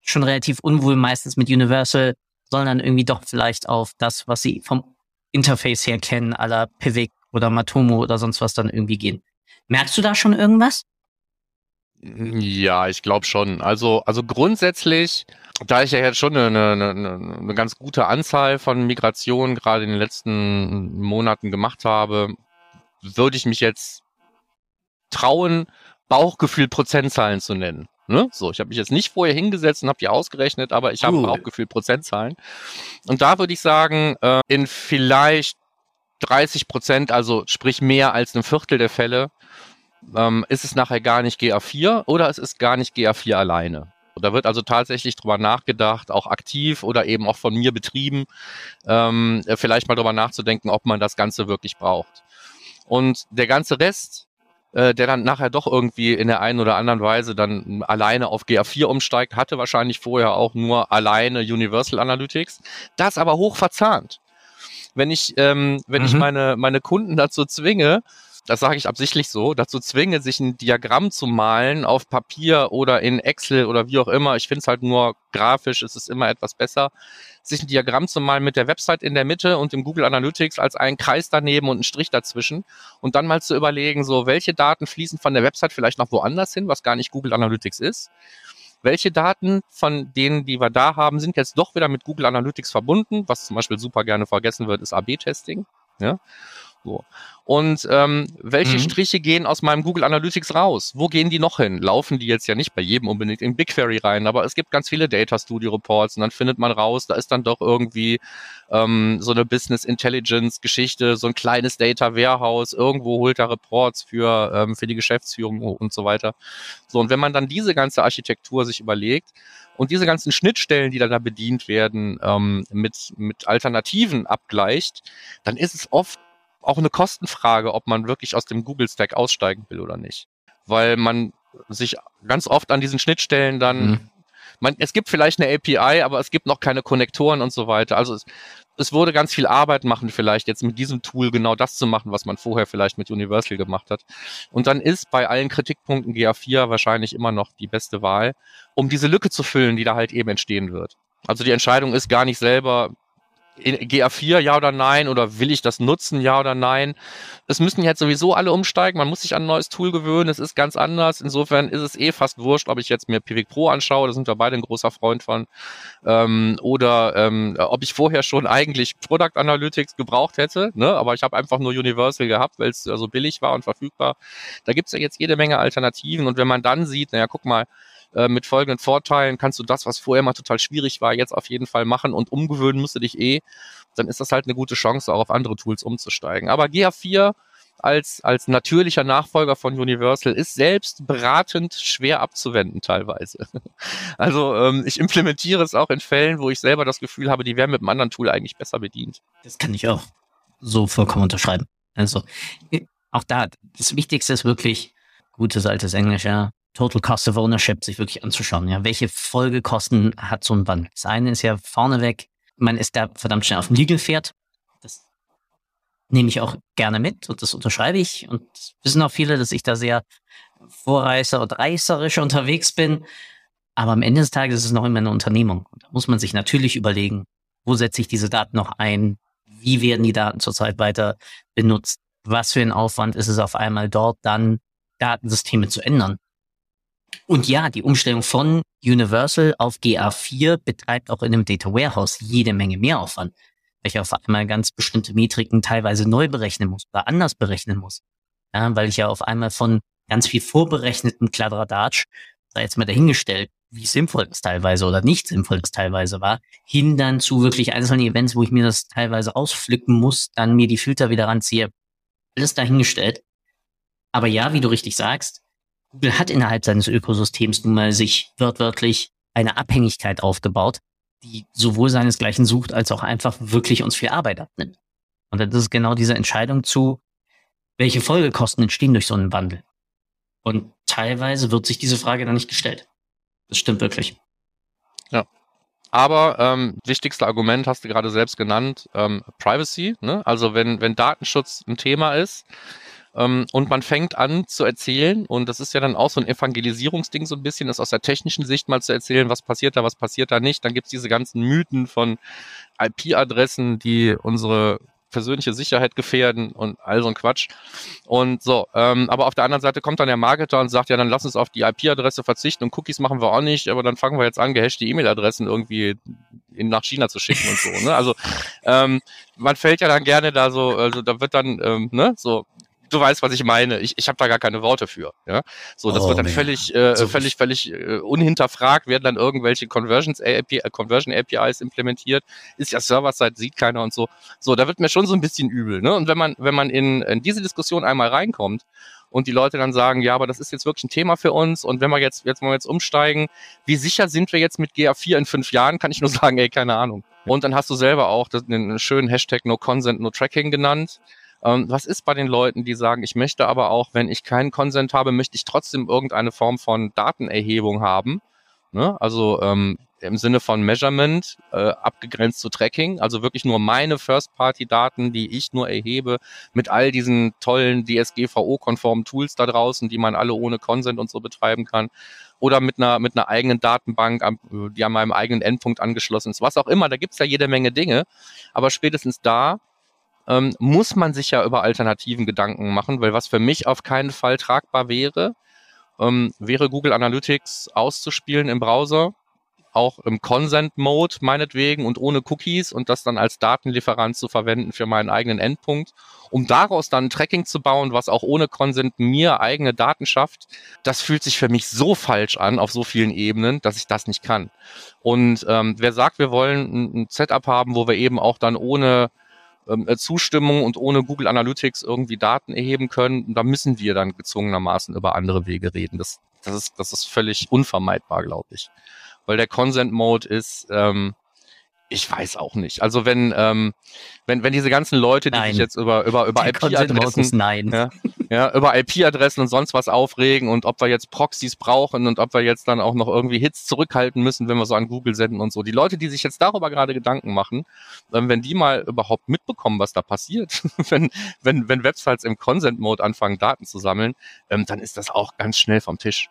schon relativ unwohl meistens mit Universal, sollen dann irgendwie doch vielleicht auf das, was sie vom Interface her kennen, aller Pivik oder Matomo oder sonst was dann irgendwie gehen. Merkst du da schon irgendwas? Ja, ich glaube schon. Also, also grundsätzlich, da ich ja jetzt schon eine, eine, eine ganz gute Anzahl von Migrationen gerade in den letzten Monaten gemacht habe, würde ich mich jetzt trauen, Bauchgefühl Prozentzahlen zu nennen. Ne? So, ich habe mich jetzt nicht vorher hingesetzt und habe die ausgerechnet, aber ich habe cool. Bauchgefühl Prozentzahlen. Und da würde ich sagen, äh, in vielleicht 30 Prozent, also sprich mehr als ein Viertel der Fälle, ähm, ist es nachher gar nicht GA4 oder es ist gar nicht GA4 alleine. Da wird also tatsächlich drüber nachgedacht, auch aktiv oder eben auch von mir betrieben, ähm, vielleicht mal drüber nachzudenken, ob man das Ganze wirklich braucht. Und der ganze Rest, äh, der dann nachher doch irgendwie in der einen oder anderen Weise dann alleine auf GA4 umsteigt, hatte wahrscheinlich vorher auch nur alleine Universal Analytics. Das aber hoch verzahnt. Wenn ich, ähm, wenn mhm. ich meine, meine Kunden dazu zwinge, das sage ich absichtlich so, dazu zwinge, sich ein Diagramm zu malen auf Papier oder in Excel oder wie auch immer. Ich finde es halt nur grafisch, es ist immer etwas besser, sich ein Diagramm zu malen mit der Website in der Mitte und dem Google Analytics als einen Kreis daneben und einen Strich dazwischen und dann mal zu überlegen, so welche Daten fließen von der Website vielleicht noch woanders hin, was gar nicht Google Analytics ist welche Daten von denen, die wir da haben, sind jetzt doch wieder mit Google Analytics verbunden. Was zum Beispiel super gerne vergessen wird, ist AB-Testing. Ja? So. Und ähm, welche mhm. Striche gehen aus meinem Google Analytics raus? Wo gehen die noch hin? Laufen die jetzt ja nicht bei jedem unbedingt in BigQuery rein, aber es gibt ganz viele Data Studio Reports und dann findet man raus, da ist dann doch irgendwie ähm, so eine Business Intelligence Geschichte, so ein kleines Data Warehouse, irgendwo holt er Reports für, ähm, für die Geschäftsführung und so weiter. So, und wenn man dann diese ganze Architektur sich überlegt, und diese ganzen Schnittstellen, die dann da bedient werden, ähm, mit, mit Alternativen abgleicht, dann ist es oft auch eine Kostenfrage, ob man wirklich aus dem Google Stack aussteigen will oder nicht. Weil man sich ganz oft an diesen Schnittstellen dann, mhm. man, es gibt vielleicht eine API, aber es gibt noch keine Konnektoren und so weiter. Also es, es wurde ganz viel Arbeit machen, vielleicht jetzt mit diesem Tool genau das zu machen, was man vorher vielleicht mit Universal gemacht hat. Und dann ist bei allen Kritikpunkten GA4 wahrscheinlich immer noch die beste Wahl, um diese Lücke zu füllen, die da halt eben entstehen wird. Also die Entscheidung ist gar nicht selber, GA4, ja oder nein? Oder will ich das nutzen, ja oder nein? Es müssen jetzt sowieso alle umsteigen. Man muss sich an ein neues Tool gewöhnen. Es ist ganz anders. Insofern ist es eh fast wurscht, ob ich jetzt mir Pivik Pro anschaue. Da sind wir beide ein großer Freund von. Ähm, oder ähm, ob ich vorher schon eigentlich Product Analytics gebraucht hätte. Ne? Aber ich habe einfach nur Universal gehabt, weil es so also billig war und verfügbar. Da gibt's ja jetzt jede Menge Alternativen. Und wenn man dann sieht, naja, guck mal, äh, mit folgenden Vorteilen kannst du das, was vorher mal total schwierig war, jetzt auf jeden Fall machen und umgewöhnen musst du dich eh, dann ist das halt eine gute Chance, auch auf andere Tools umzusteigen. Aber GA4 als, als natürlicher Nachfolger von Universal ist selbst beratend schwer abzuwenden teilweise. <laughs> Also ähm, ich implementiere es auch in Fällen, wo ich selber das Gefühl habe, die wären mit einem anderen Tool eigentlich besser bedient. Das kann ich auch so vollkommen unterschreiben. Also auch da, das Wichtigste ist wirklich gutes altes Englisch, ja. Total Cost of Ownership sich wirklich anzuschauen. Ja, welche Folgekosten hat so ein Wandel? Das eine ist ja vorneweg, man ist da verdammt schnell auf dem Liegel-Pferd. Das nehme ich auch gerne mit und das unterschreibe ich. Und wissen auch viele, dass ich da sehr vorreißer und reißerisch unterwegs bin. Aber am Ende des Tages ist es noch immer eine Unternehmung. Und da muss man sich natürlich überlegen, wo setze ich diese Daten noch ein? Wie werden die Daten zurzeit weiter benutzt? Was für ein Aufwand ist es auf einmal dort dann Datensysteme zu ändern? Und ja, die Umstellung von Universal auf GA4 betreibt auch in einem Data Warehouse jede Menge Mehraufwand, welcher auf einmal ganz bestimmte Metriken teilweise neu berechnen muss oder anders berechnen muss. Ja, weil ich ja auf einmal von ganz viel vorberechneten Kladderadatsch, sei jetzt mal dahingestellt, wie sinnvoll das teilweise oder nicht sinnvoll das teilweise war, hin dann zu wirklich einzelnen Events, wo ich mir das teilweise ausflicken muss, dann mir die Filter wieder ranziehe. Alles dahingestellt. Aber ja, wie du richtig sagst, Google hat innerhalb seines Ökosystems nun mal sich wörtwörtlich eine Abhängigkeit aufgebaut, die sowohl seinesgleichen sucht, als auch einfach wirklich uns viel Arbeit abnimmt. Und das ist genau diese Entscheidung zu, welche Folgekosten entstehen durch so einen Wandel. Und teilweise wird sich diese Frage dann nicht gestellt. Das stimmt wirklich. Ja. Aber ähm, wichtigste Argument hast du gerade selbst genannt, ähm, Privacy. Ne? Also wenn, wenn Datenschutz ein Thema ist, ähm, und man fängt an zu erzählen, und das ist ja dann auch so ein Evangelisierungsding so ein bisschen, das aus der technischen Sicht mal zu erzählen, was passiert da, was passiert da nicht. Dann gibt's diese ganzen Mythen von IP-Adressen, die unsere persönliche Sicherheit gefährden und all so ein Quatsch. Und so, ähm, aber auf der anderen Seite kommt dann der Marketer und sagt, ja, dann lass uns auf die IP-Adresse verzichten und Cookies machen wir auch nicht, aber dann fangen wir jetzt an, gehashte E-Mail-Adressen irgendwie in, nach China zu schicken und so. Ne? Also ähm, man fällt ja dann gerne da so, also da wird dann, ähm, ne, so du weißt, was ich meine. Ich, ich habe da gar keine Worte für. Ja? So, das oh, wird dann man. völlig, äh, so völlig, völlig äh, unhinterfragt, werden dann irgendwelche Conversions API, äh, Conversion APIs implementiert, ist ja Server-Side, sieht keiner und so. So, da wird mir schon so ein bisschen übel. Ne? Und wenn man, wenn man in, in diese Diskussion einmal reinkommt und die Leute dann sagen, ja, aber das ist jetzt wirklich ein Thema für uns und wenn wir jetzt, jetzt mal jetzt umsteigen, wie sicher sind wir jetzt mit GA4 in fünf Jahren, kann ich nur <laughs> sagen, ey, keine Ahnung. Und dann hast du selber auch den schönen Hashtag No Consent, No Tracking genannt. Ähm, was ist bei den Leuten, die sagen, ich möchte aber auch, wenn ich keinen Consent habe, möchte ich trotzdem irgendeine Form von Datenerhebung haben? Ne? Also ähm, im Sinne von Measurement äh, abgegrenzt zu Tracking, also wirklich nur meine First-Party-Daten, die ich nur erhebe, mit all diesen tollen DSGVO-konformen Tools da draußen, die man alle ohne Consent und so betreiben kann, oder mit einer mit einer eigenen Datenbank, die an meinem eigenen Endpunkt angeschlossen ist, was auch immer. Da gibt's ja jede Menge Dinge, aber spätestens da ähm, muss man sich ja über Alternativen Gedanken machen, weil was für mich auf keinen Fall tragbar wäre, ähm, wäre Google Analytics auszuspielen im Browser auch im Consent-Mode meinetwegen und ohne Cookies und das dann als Datenlieferant zu verwenden für meinen eigenen Endpunkt, um daraus dann ein Tracking zu bauen, was auch ohne Consent mir eigene Daten schafft, das fühlt sich für mich so falsch an auf so vielen Ebenen, dass ich das nicht kann. Und ähm, wer sagt, wir wollen ein, ein Setup haben, wo wir eben auch dann ohne ähm, Zustimmung und ohne Google Analytics irgendwie Daten erheben können, da müssen wir dann gezwungenermaßen über andere Wege reden. Das, das, ist, das ist völlig unvermeidbar, glaube ich weil der Consent Mode ist, ähm, ich weiß auch nicht. Also wenn ähm, wenn wenn diese ganzen Leute, die nein. sich jetzt über über über IP-Adressen Ja, ja, über IP-Adressen und sonst was aufregen und ob wir jetzt Proxys brauchen und ob wir jetzt dann auch noch irgendwie Hits zurückhalten müssen, wenn wir so an Google senden und so. Die Leute, die sich jetzt darüber gerade Gedanken machen, ähm, wenn die mal überhaupt mitbekommen, was da passiert, <laughs> wenn wenn wenn Websites im Consent Mode anfangen Daten zu sammeln, ähm, dann ist das auch ganz schnell vom Tisch.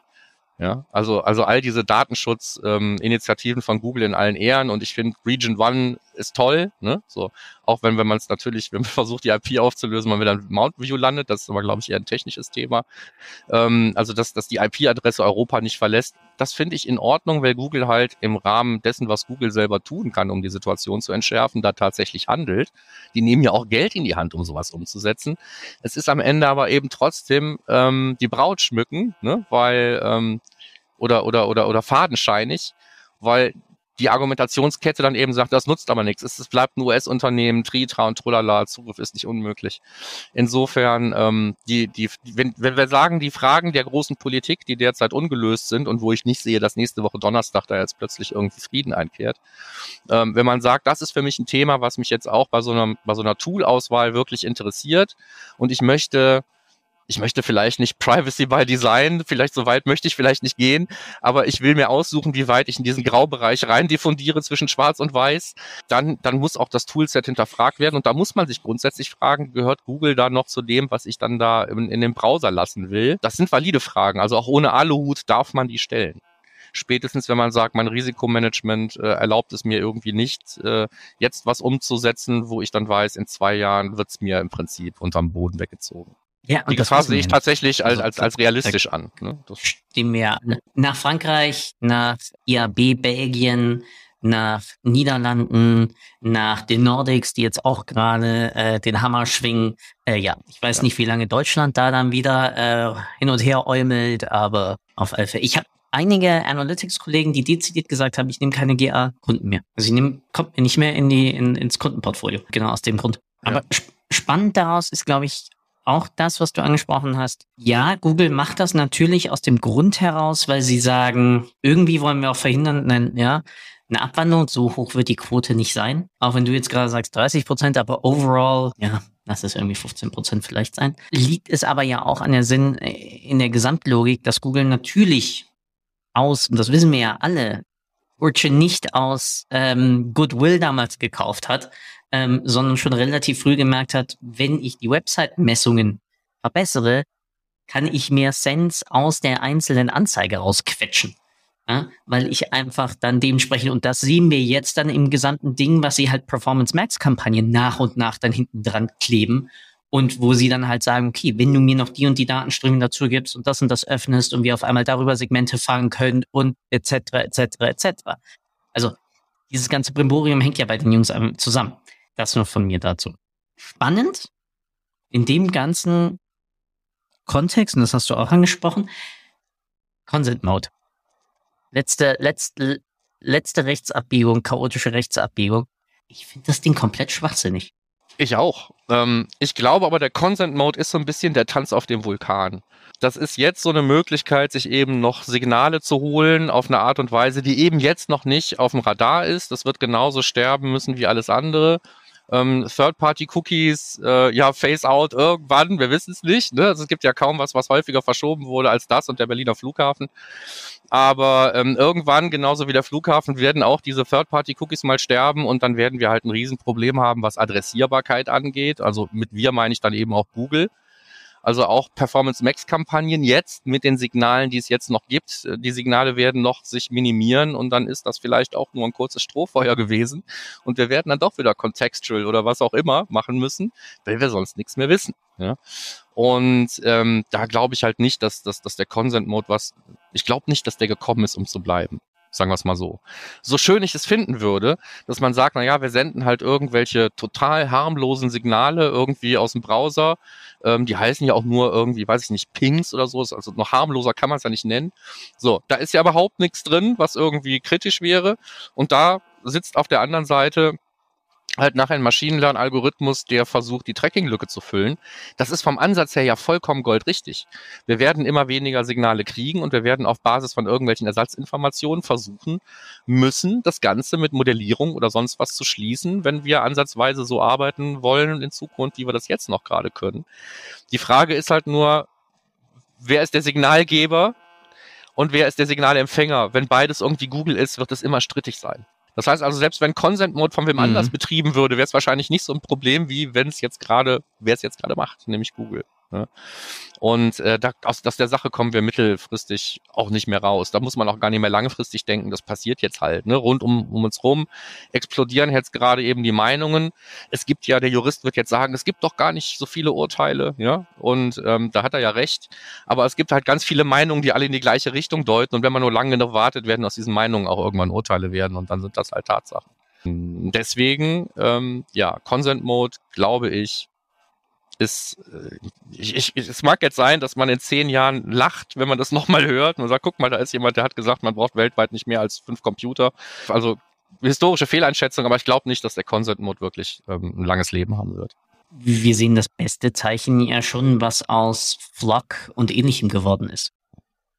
Ja, also, also all diese Datenschutzinitiativen ähm, von Google in allen Ehren und ich finde Region One ist toll, ne? So, auch wenn, wenn man es natürlich, wenn man <laughs> versucht, die IP aufzulösen, man wieder in Mount View landet, das ist aber, glaube ich, eher ein technisches Thema. Ähm, also, dass, dass die IP-Adresse Europa nicht verlässt, das finde ich in Ordnung, weil Google halt im Rahmen dessen, was Google selber tun kann, um die Situation zu entschärfen, da tatsächlich handelt. Die nehmen ja auch Geld in die Hand, um sowas umzusetzen. Es ist am Ende aber eben trotzdem ähm, die Braut schmücken, ne? weil ähm, oder oder oder oder fadenscheinig, weil die Argumentationskette dann eben sagt, das nutzt aber nichts. Es, bleibt ein US-Unternehmen, Tritra und Trullala, Zugriff ist nicht unmöglich. Insofern, ähm, die, die, wenn, wenn wir sagen, die Fragen der großen Politik, die derzeit ungelöst sind und wo ich nicht sehe, dass nächste Woche Donnerstag da jetzt plötzlich irgendwie Frieden einkehrt, ähm, wenn man sagt, das ist für mich ein Thema, was mich jetzt auch bei so einer, bei so einer Tool-Auswahl wirklich interessiert und ich möchte ich möchte vielleicht nicht Privacy by Design, vielleicht so weit möchte ich vielleicht nicht gehen, aber ich will mir aussuchen, wie weit ich in diesen Graubereich rein diffundiere zwischen Schwarz und Weiß. Dann, dann muss auch das Toolset hinterfragt werden und da muss man sich grundsätzlich fragen, gehört Google da noch zu dem, was ich dann da in, in den Browser lassen will? Das sind valide Fragen, also auch ohne Aluhut darf man die stellen spätestens wenn man sagt, mein Risikomanagement äh, erlaubt es mir irgendwie nicht, äh, jetzt was umzusetzen, wo ich dann weiß, in zwei Jahren wird es mir im Prinzip unterm Boden weggezogen. Ja, die Gefahr sehe ich tatsächlich als, also als, als realistisch an. Ne? Das Stimmt mir. Nach Frankreich, nach IAB Belgien, nach Niederlanden, nach den Nordics, die jetzt auch gerade äh, den Hammer schwingen. Äh, ja, ich weiß ja. nicht, wie lange Deutschland da dann wieder äh, hin und her äumelt, aber auf alle Fälle. Ich habe einige Analytics-Kollegen, die dezidiert gesagt haben, ich nehme keine GA-Kunden mehr. Also ich nehme, kommt mir nicht mehr in die, in, ins Kundenportfolio. Genau aus dem Grund. Aber ja. sp spannend daraus ist, glaube ich, auch das, was du angesprochen hast. Ja, Google macht das natürlich aus dem Grund heraus, weil sie sagen, irgendwie wollen wir auch verhindern, nein, ja, eine Abwanderung, so hoch wird die Quote nicht sein. Auch wenn du jetzt gerade sagst 30 Prozent, aber overall, ja, lass es irgendwie 15 Prozent vielleicht sein. Liegt es aber ja auch an der Sinn, äh, in der Gesamtlogik, dass Google natürlich aus, und das wissen wir ja alle, Urchin nicht aus ähm, Goodwill damals gekauft hat, ähm, sondern schon relativ früh gemerkt hat, wenn ich die Website-Messungen verbessere, kann ich mehr Sense aus der einzelnen Anzeige rausquetschen. Ja, weil ich einfach dann dementsprechend, und das sehen wir jetzt dann im gesamten Ding, was sie halt Performance Max Kampagnen nach und nach dann hinten dran kleben und wo sie dann halt sagen, okay, wenn du mir noch die und die Datenströme dazu gibst und das und das öffnest und wir auf einmal darüber Segmente fahren können und etc. etc. etc. Also dieses ganze Brimborium hängt ja bei den Jungs zusammen. Das nur von mir dazu. Spannend in dem Ganzen Kontext, und das hast du auch angesprochen, Consent Mode. Letzte, letzte, letzte Rechtsabbiegung, chaotische Rechtsabbiegung. Ich finde das Ding komplett schwachsinnig. Ich auch. Ähm, ich glaube aber, der Consent Mode ist so ein bisschen der Tanz auf dem Vulkan. Das ist jetzt so eine Möglichkeit, sich eben noch Signale zu holen auf eine Art und Weise, die eben jetzt noch nicht auf dem Radar ist. Das wird genauso sterben müssen wie alles andere ähm, Third-Party-Cookies, äh, ja, Face-Out irgendwann, wir wissen es nicht. Ne? Also es gibt ja kaum was, was häufiger verschoben wurde als das und der Berliner Flughafen. Aber ähm, irgendwann, genauso wie der Flughafen, werden auch diese Third-Party-Cookies mal sterben und dann werden wir halt ein Riesenproblem haben, was Adressierbarkeit angeht. Also mit wir meine ich dann eben auch Google. Also auch Performance Max Kampagnen jetzt mit den Signalen, die es jetzt noch gibt. Äh, die Signale werden noch sich minimieren und dann ist das vielleicht auch nur ein kurzes Strohfeuer gewesen und wir werden dann doch wieder contextual oder was auch immer machen müssen, weil wir sonst nichts mehr wissen. Ja? Und ähm, da glaube ich halt nicht, dass, dass, dass der Consent Mode was, ich glaube nicht, dass der gekommen ist, um zu bleiben sagen wir es mal so. So schön ich es finden würde, dass man sagt, na ja, wir senden halt irgendwelche total harmlosen Signale irgendwie aus dem Browser. Ähm, die heißen ja auch nur irgendwie, weiß ich nicht, Pings oder so. Also noch harmloser kann man es ja nicht nennen. So, da ist ja überhaupt nichts drin, was irgendwie kritisch wäre. Und da sitzt auf der anderen Seite halt nachher ein Maschinenlernalgorithmus, der versucht, die Tracking-Lücke zu füllen. Das ist vom Ansatz her ja vollkommen goldrichtig. Wir werden immer weniger Signale kriegen und wir werden auf Basis von irgendwelchen Ersatzinformationen versuchen müssen, das Ganze mit Modellierung oder sonst was zu schließen, wenn wir ansatzweise so arbeiten wollen in Zukunft, wie wir das jetzt noch gerade können. Die Frage ist halt nur, wer ist der Signalgeber und wer ist der Signalempfänger? Wenn beides irgendwie Google ist, wird es immer strittig sein. Das heißt also, selbst wenn Consent Mode von wem mhm. anders betrieben würde, wäre es wahrscheinlich nicht so ein Problem, wie wenn es jetzt gerade, wer es jetzt gerade macht, nämlich Google. Ne? Und äh, da, aus, aus der Sache kommen wir mittelfristig auch nicht mehr raus. Da muss man auch gar nicht mehr langfristig denken, das passiert jetzt halt. Ne? Rund um, um uns rum explodieren jetzt gerade eben die Meinungen. Es gibt ja, der Jurist wird jetzt sagen, es gibt doch gar nicht so viele Urteile, ja, und ähm, da hat er ja recht. Aber es gibt halt ganz viele Meinungen, die alle in die gleiche Richtung deuten. Und wenn man nur lange genug wartet, werden aus diesen Meinungen auch irgendwann Urteile werden und dann sind das halt Tatsachen. Deswegen, ähm, ja, Consent Mode, glaube ich, ist, äh, ich, ich, es mag jetzt sein, dass man in zehn Jahren lacht, wenn man das <laughs> nochmal hört und sagt, guck mal, da ist jemand, der hat gesagt, man braucht weltweit nicht mehr als fünf Computer. Also historische Fehleinschätzung, aber ich glaube nicht, dass der Consent Mode wirklich ähm, ein langes Leben haben wird. Wir sehen das beste Zeichen ja schon, was aus Flock und ähnlichem geworden ist.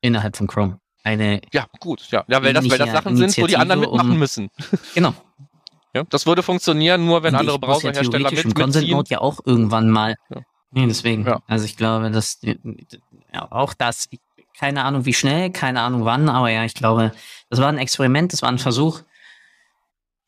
Innerhalb von Chrome. Eine ja, gut, ja. Ja, weil das, weil das Sachen sind, wo die anderen mitmachen um, müssen. Genau. Ja, das würde funktionieren, nur wenn und andere Browserhersteller mit, Consent Mode ja auch irgendwann mal. Ja. Nee, deswegen. Ja. Also ich glaube, dass ja, auch das, keine Ahnung wie schnell, keine Ahnung wann, aber ja, ich glaube, das war ein Experiment, das war ein Versuch,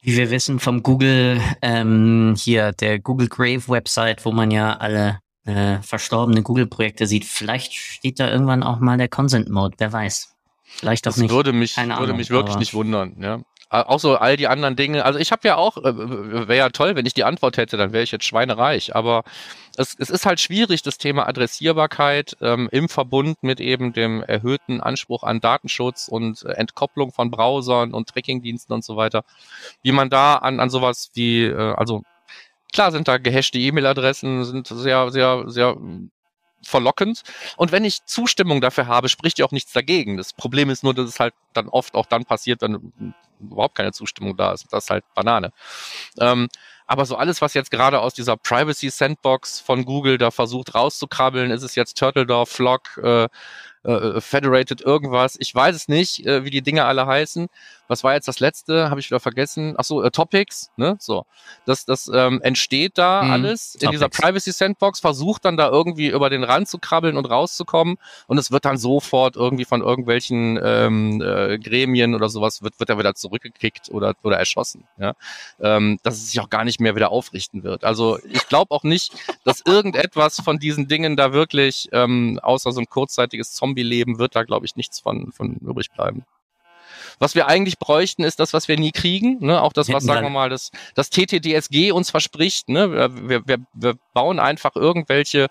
wie wir wissen, vom Google, ähm, hier, der Google Grave Website, wo man ja alle äh, verstorbene Google-Projekte sieht. Vielleicht steht da irgendwann auch mal der Consent Mode, wer weiß. Vielleicht auch das nicht. Würde mich, Keine würde Ahnung, mich wirklich nicht wundern, ja. Auch so all die anderen Dinge. Also ich habe ja auch, äh, wäre ja toll, wenn ich die Antwort hätte, dann wäre ich jetzt schweinereich. Aber es, es ist halt schwierig, das Thema Adressierbarkeit ähm, im Verbund mit eben dem erhöhten Anspruch an Datenschutz und äh, Entkopplung von Browsern und Trackingdiensten und so weiter, wie man da an, an sowas wie, äh, also klar sind da gehashte E-Mail-Adressen, sind sehr, sehr, sehr verlockend. Und wenn ich Zustimmung dafür habe, spricht ja auch nichts dagegen. Das Problem ist nur, dass es halt dann oft auch dann passiert, wenn überhaupt keine Zustimmung da ist. Das ist halt Banane. Ähm, aber so alles, was jetzt gerade aus dieser Privacy Sandbox von Google da versucht rauszukrabbeln, ist es jetzt Turtledove, Flock, äh, äh, Federated irgendwas. Ich weiß es nicht, äh, wie die Dinge alle heißen. Was war jetzt das letzte? Habe ich wieder vergessen. Ach so, äh, Topics, ne? So. Das, das ähm, entsteht da mhm, alles in Topics. dieser Privacy Sandbox, versucht dann da irgendwie über den Rand zu krabbeln und rauszukommen und es wird dann sofort irgendwie von irgendwelchen ähm, äh, Gremien oder sowas wird, wird er wieder zurückgekickt oder, oder erschossen. Ja? Ähm, dass es sich auch gar nicht mehr wieder aufrichten wird. Also ich glaube auch nicht, dass irgendetwas von diesen Dingen da wirklich, ähm, außer so ein kurzzeitiges Zombie-Leben, wird da, glaube ich, nichts von, von übrig bleiben. Was wir eigentlich bräuchten, ist das, was wir nie kriegen. Ne? Auch das, was, sagen wir mal, das, das TTDSG uns verspricht. Ne? Wir, wir, wir bauen einfach irgendwelche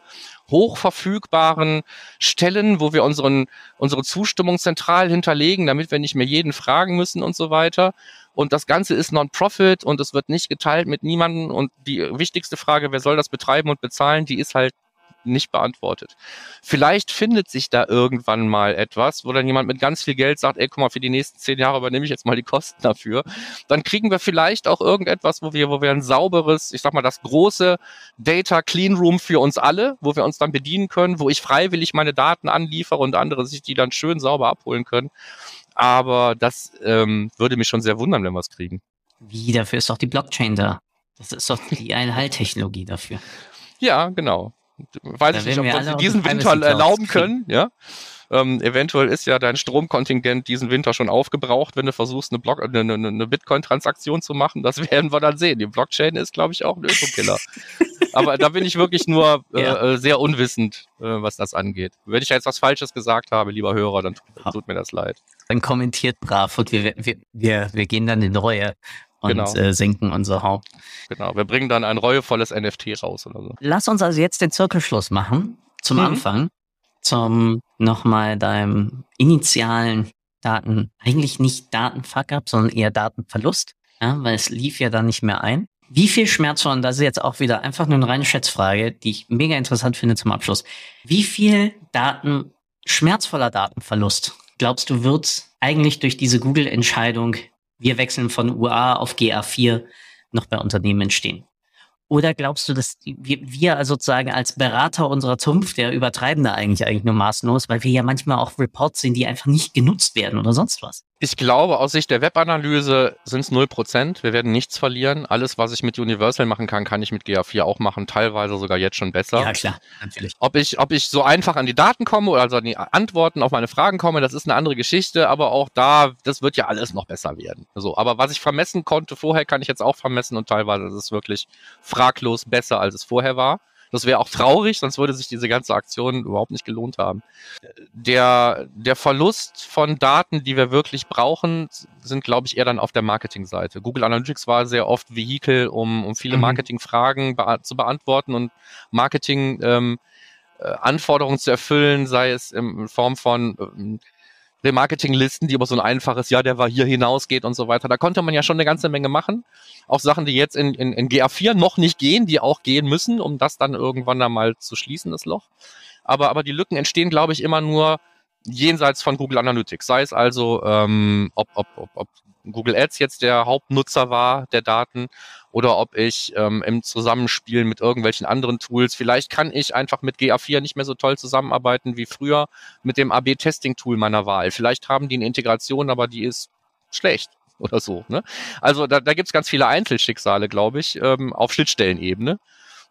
hochverfügbaren Stellen, wo wir unseren, unsere Zustimmung zentral hinterlegen, damit wir nicht mehr jeden fragen müssen und so weiter. Und das Ganze ist Non-Profit und es wird nicht geteilt mit niemandem. Und die wichtigste Frage, wer soll das betreiben und bezahlen, die ist halt nicht beantwortet. Vielleicht findet sich da irgendwann mal etwas, wo dann jemand mit ganz viel Geld sagt, ey, guck mal, für die nächsten zehn Jahre übernehme ich jetzt mal die Kosten dafür. Dann kriegen wir vielleicht auch irgendetwas, wo wir, wo wir ein sauberes, ich sag mal, das große Data Clean Room für uns alle, wo wir uns dann bedienen können, wo ich freiwillig meine Daten anliefere und andere sich die dann schön sauber abholen können. Aber das ähm, würde mich schon sehr wundern, wenn wir es kriegen. Wie, dafür ist doch die Blockchain da. Das ist doch die Einheiltechnologie dafür. Ja, genau. Weiß ich nicht, ob wir diesen Winter erlauben können, ja. Ähm, eventuell ist ja dein Stromkontingent diesen Winter schon aufgebraucht, wenn du versuchst, eine, eine, eine, Bitcoin-Transaktion zu machen. Das <laughs> werden wir dann sehen. Die Blockchain ist, glaube ich, auch ein Ökokiller. <laughs> Aber da bin ich wirklich nur äh, ja. äh, sehr unwissend, äh, was das angeht. Wenn ich jetzt was Falsches gesagt habe, lieber Hörer, dann tut, tut mir das leid. Dann kommentiert brav und wir, wir, wir, wir gehen dann in Reue und genau. äh, senken unser Haupt. Genau, wir bringen dann ein reuevolles NFT raus oder so. Lass uns also jetzt den Zirkelschluss machen zum mhm. Anfang, zum nochmal deinem initialen Daten, eigentlich nicht Datenfuck-up, sondern eher Datenverlust, ja, weil es lief ja dann nicht mehr ein. Wie viel Schmerz und das ist jetzt auch wieder einfach nur eine reine Schätzfrage, die ich mega interessant finde zum Abschluss. Wie viel Daten, schmerzvoller Datenverlust, glaubst du, wird eigentlich durch diese Google-Entscheidung wir wechseln von UA auf GA4 noch bei Unternehmen entstehen? Oder glaubst du, dass wir, sozusagen als Berater unserer Zunft, der übertreiben da eigentlich eigentlich nur maßlos, weil wir ja manchmal auch Reports sehen, die einfach nicht genutzt werden oder sonst was? Ich glaube, aus Sicht der Webanalyse sind es 0%. Wir werden nichts verlieren. Alles, was ich mit Universal machen kann, kann ich mit GA4 auch machen, teilweise sogar jetzt schon besser. Ja, klar, natürlich. Ob ich, ob ich so einfach an die Daten komme oder also an die Antworten auf meine Fragen komme, das ist eine andere Geschichte, aber auch da, das wird ja alles noch besser werden. So, aber was ich vermessen konnte vorher, kann ich jetzt auch vermessen und teilweise ist es wirklich fraglos besser, als es vorher war. Das wäre auch traurig, sonst würde sich diese ganze Aktion überhaupt nicht gelohnt haben. Der, der Verlust von Daten, die wir wirklich brauchen, sind, glaube ich, eher dann auf der Marketingseite. Google Analytics war sehr oft Vehikel, um, um viele mhm. Marketingfragen bea zu beantworten und Marketing ähm, äh, Anforderungen zu erfüllen, sei es in Form von ähm, Remarketing-Listen, die über so ein einfaches, ja, der war hier hinausgeht und so weiter. Da konnte man ja schon eine ganze Menge machen. Auch Sachen, die jetzt in, in, in GA4 noch nicht gehen, die auch gehen müssen, um das dann irgendwann da mal zu schließen, das Loch. Aber, aber die Lücken entstehen, glaube ich, immer nur jenseits von Google Analytics. Sei es also, ähm, ob, ob, ob, ob Google Ads jetzt der Hauptnutzer war der Daten oder ob ich ähm, im Zusammenspiel mit irgendwelchen anderen Tools, vielleicht kann ich einfach mit GA4 nicht mehr so toll zusammenarbeiten wie früher mit dem AB-Testing-Tool meiner Wahl. Vielleicht haben die eine Integration, aber die ist schlecht <laughs> oder so. Ne? Also da, da gibt es ganz viele Einzelschicksale, glaube ich, ähm, auf Schnittstellenebene.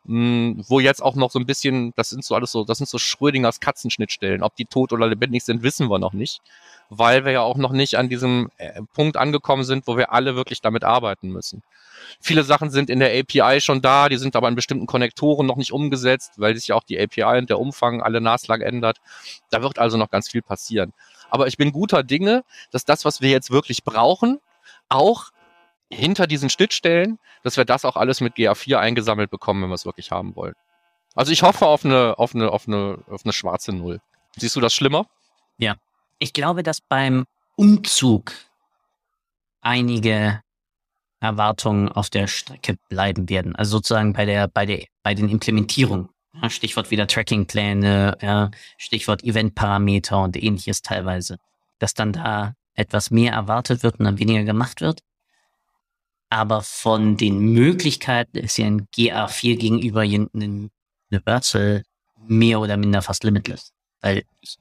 Mh, wo jetzt auch noch so ein bisschen, das sind so alles so, das sind so Schrödingers Katzenschnittstellen. Ob die tot oder lebendig sind, wissen wir noch nicht, weil wir ja auch noch nicht an diesem äh, Punkt angekommen sind, wo wir alle wirklich damit arbeiten müssen. Viele Sachen sind in der API schon da, die sind aber in bestimmten Konnektoren noch nicht umgesetzt, weil sich ja auch die API und der Umfang alle naslang ändert. Da wird also noch ganz viel passieren. Aber ich bin guter Dinge, dass das, was wir jetzt wirklich brauchen, auch hinter diesen Schnittstellen, dass wir das auch alles mit GA4 eingesammelt bekommen, wenn wir es wirklich haben wollen. Also ich hoffe auf eine, auf eine, auf eine, auf eine schwarze Null. Siehst du das schlimmer? Ja. Ich glaube, dass beim Umzug einige Erwartungen auf der Strecke bleiben werden. Also sozusagen bei der, bei der, bei den Implementierungen. Stichwort wieder Trackingpläne, ja, Stichwort Eventparameter und ähnliches teilweise. Dass dann da etwas mehr erwartet wird und dann weniger gemacht wird. Aber von den Möglichkeiten ist ja ein GA4 gegenüber einem Universal mehr oder minder fast limitless. Weil ich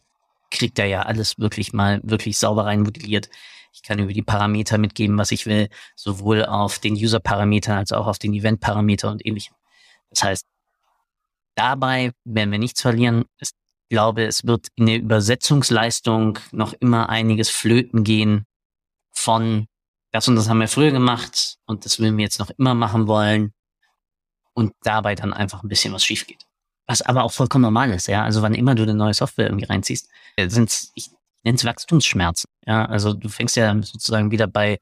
krieg da ja alles wirklich mal wirklich sauber rein modelliert. Ich kann über die Parameter mitgeben, was ich will, sowohl auf den User-Parameter als auch auf den Event-Parameter und ähnlichem. Das heißt, dabei werden wir nichts verlieren. Ich glaube, es wird in der Übersetzungsleistung noch immer einiges flöten gehen von das und das haben wir früher gemacht und das würden wir jetzt noch immer machen wollen und dabei dann einfach ein bisschen was schief geht. Was aber auch vollkommen normal ist, ja. Also wann immer du eine neue Software irgendwie reinziehst, äh, sind ich nenne es Wachstumsschmerzen. Ja, also du fängst ja sozusagen wieder bei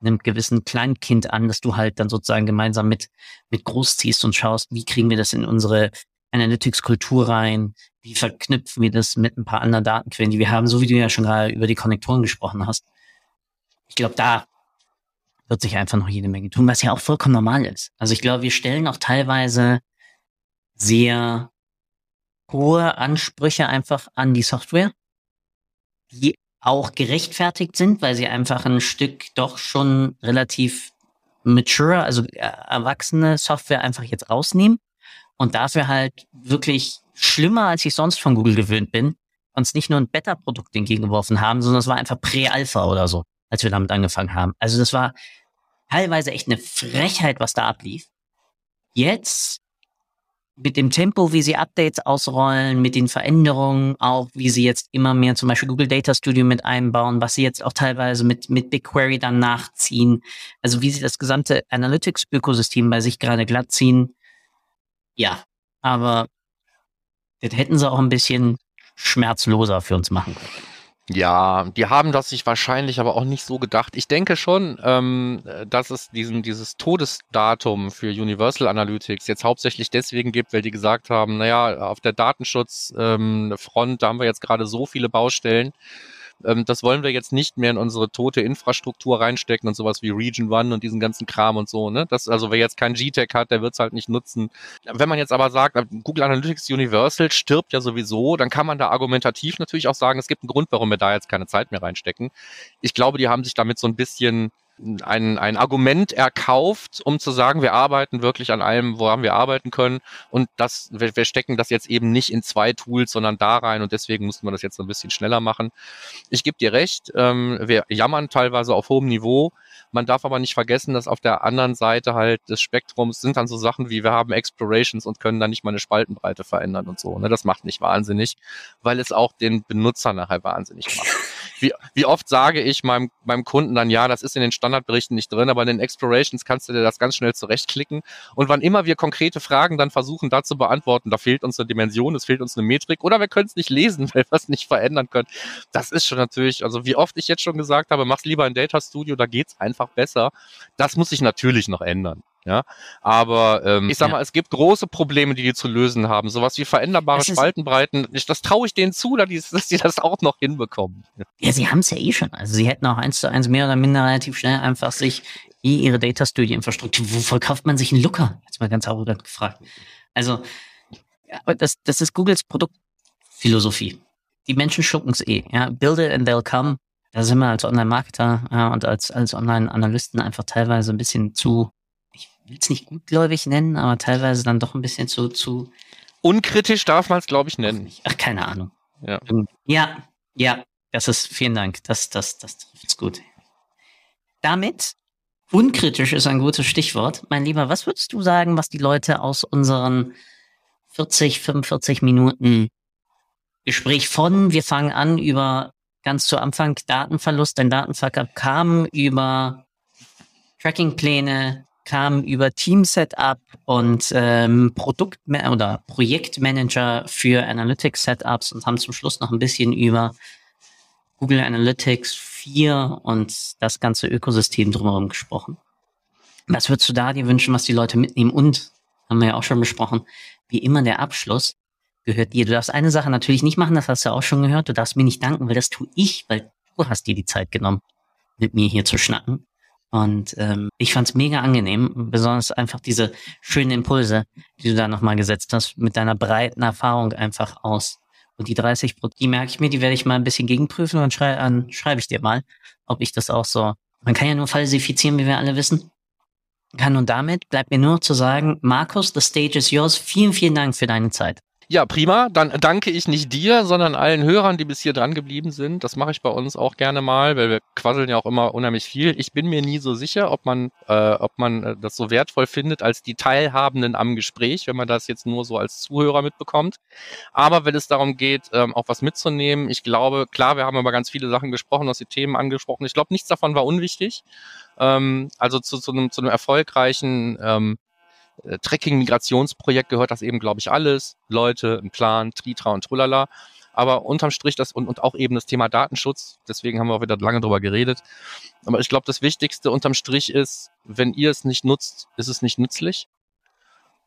einem gewissen Kleinkind an, dass du halt dann sozusagen gemeinsam mit, mit großziehst und schaust, wie kriegen wir das in unsere Analytics-Kultur rein? Wie verknüpfen wir das mit ein paar anderen Datenquellen, die wir haben, so wie du ja schon gerade über die Konnektoren gesprochen hast. Ich glaube, da wird sich einfach noch jede Menge tun, was ja auch vollkommen normal ist. Also ich glaube, wir stellen auch teilweise sehr hohe Ansprüche einfach an die Software, die auch gerechtfertigt sind, weil sie einfach ein Stück doch schon relativ mature, also äh, erwachsene Software einfach jetzt rausnehmen und dafür halt wirklich schlimmer, als ich sonst von Google gewöhnt bin, uns nicht nur ein Beta-Produkt entgegengeworfen haben, sondern es war einfach Prä-Alpha oder so, als wir damit angefangen haben. Also das war teilweise echt eine Frechheit, was da ablief. Jetzt mit dem Tempo, wie sie Updates ausrollen, mit den Veränderungen, auch wie sie jetzt immer mehr zum Beispiel Google Data Studio mit einbauen, was sie jetzt auch teilweise mit, mit BigQuery dann nachziehen, also wie sie das gesamte Analytics-Ökosystem bei sich gerade glatt ziehen. Ja, aber das hätten sie auch ein bisschen schmerzloser für uns machen können. Ja, die haben das sich wahrscheinlich aber auch nicht so gedacht. Ich denke schon, ähm, dass es diesen, dieses Todesdatum für Universal Analytics jetzt hauptsächlich deswegen gibt, weil die gesagt haben, naja, auf der Datenschutzfront, ähm, da haben wir jetzt gerade so viele Baustellen, ähm, das wollen wir jetzt nicht mehr in unsere tote Infrastruktur reinstecken und sowas wie Region One und diesen ganzen Kram und so. Ne? Das, also wer jetzt kein GTEC hat, der wird es halt nicht nutzen. Wenn man jetzt aber sagt, Google Analytics Universal stirbt ja sowieso, dann kann man da argumentativ natürlich auch sagen, es gibt einen Grund, warum wir da jetzt keine Zeit mehr reinstecken. Ich glaube, die haben sich damit so ein bisschen ein, ein Argument erkauft, um zu sagen, wir arbeiten wirklich an allem, woran wir arbeiten können. Und das, wir, wir stecken das jetzt eben nicht in zwei Tools, sondern da rein. Und deswegen mussten wir das jetzt so ein bisschen schneller machen. Ich gebe dir recht, ähm, wir jammern teilweise auf hohem Niveau. Man darf aber nicht vergessen, dass auf der anderen Seite halt des Spektrums sind dann so Sachen wie wir haben Explorations und können dann nicht mal eine Spaltenbreite verändern und so. Ne? Das macht nicht wahnsinnig, weil es auch den Benutzer nachher wahnsinnig macht. Wie, wie oft sage ich meinem, meinem Kunden dann, ja, das ist in den Standardberichten nicht drin, aber in den Explorations kannst du dir das ganz schnell zurechtklicken. Und wann immer wir konkrete Fragen dann versuchen, da zu beantworten, da fehlt uns eine Dimension, es fehlt uns eine Metrik oder wir können es nicht lesen, <laughs> weil wir es nicht verändern können. Das ist schon natürlich, also wie oft ich jetzt schon gesagt habe, mach's lieber in Data Studio, da geht's einfach besser. Das muss sich natürlich noch ändern. Ja, aber ähm, ich sag ja. mal, es gibt große Probleme, die die zu lösen haben. Sowas wie veränderbare Spaltenbreiten. Ich, das traue ich denen zu, dass die, dass die das auch noch hinbekommen. Ja, sie haben es ja eh schon. Also sie hätten auch eins zu eins mehr oder minder relativ schnell einfach sich eh ihre Data Studio Infrastruktur. Wo verkauft man sich einen Looker? Jetzt mal ganz arrogant gefragt. Also, ja, das, das ist Googles Produktphilosophie. Die Menschen schlucken es eh. Ja, build it and they'll come. Da sind wir als Online-Marketer ja, und als, als Online-Analysten einfach teilweise ein bisschen zu will es nicht gutgläubig nennen, aber teilweise dann doch ein bisschen zu, zu Unkritisch darf man es, glaube ich, nennen. Ach, keine Ahnung. Ja. ja, ja, das ist, vielen Dank. Das, das, das trifft's gut. Damit, unkritisch ist ein gutes Stichwort. Mein Lieber, was würdest du sagen, was die Leute aus unseren 40, 45 Minuten Gespräch von, wir fangen an über ganz zu Anfang Datenverlust, ein Datenverkauf kam über Trackingpläne, kam über Team Setup und ähm, Produkt oder Projektmanager für Analytics Setups und haben zum Schluss noch ein bisschen über Google Analytics 4 und das ganze Ökosystem drumherum gesprochen. Was würdest du da dir wünschen, was die Leute mitnehmen? Und, haben wir ja auch schon besprochen, wie immer der Abschluss gehört dir. Du darfst eine Sache natürlich nicht machen, das hast du auch schon gehört. Du darfst mir nicht danken, weil das tue ich, weil du hast dir die Zeit genommen, mit mir hier zu schnacken. Und ähm, ich fand's mega angenehm, besonders einfach diese schönen Impulse, die du da nochmal gesetzt hast, mit deiner breiten Erfahrung einfach aus. Und die 30 Prozent, die merke ich mir, die werde ich mal ein bisschen gegenprüfen und schrei an, schreibe ich dir mal, ob ich das auch so. Man kann ja nur falsifizieren, wie wir alle wissen. Kann und damit bleibt mir nur zu sagen, Markus, the stage is yours. Vielen, vielen Dank für deine Zeit. Ja, prima. Dann danke ich nicht dir, sondern allen Hörern, die bis hier dran geblieben sind. Das mache ich bei uns auch gerne mal, weil wir quasseln ja auch immer unheimlich viel. Ich bin mir nie so sicher, ob man, äh, ob man äh, das so wertvoll findet als die Teilhabenden am Gespräch, wenn man das jetzt nur so als Zuhörer mitbekommt. Aber wenn es darum geht, ähm, auch was mitzunehmen, ich glaube, klar, wir haben über ganz viele Sachen gesprochen, aus die Themen angesprochen. Ich glaube, nichts davon war unwichtig. Ähm, also zu, zu, einem, zu einem erfolgreichen ähm, äh, Tracking-Migrationsprojekt gehört das eben, glaube ich, alles. Leute, ein Plan, Tritra und Trullala. Aber unterm Strich das und, und auch eben das Thema Datenschutz, deswegen haben wir auch wieder lange drüber geredet. Aber ich glaube, das Wichtigste unterm Strich ist, wenn ihr es nicht nutzt, ist es nicht nützlich.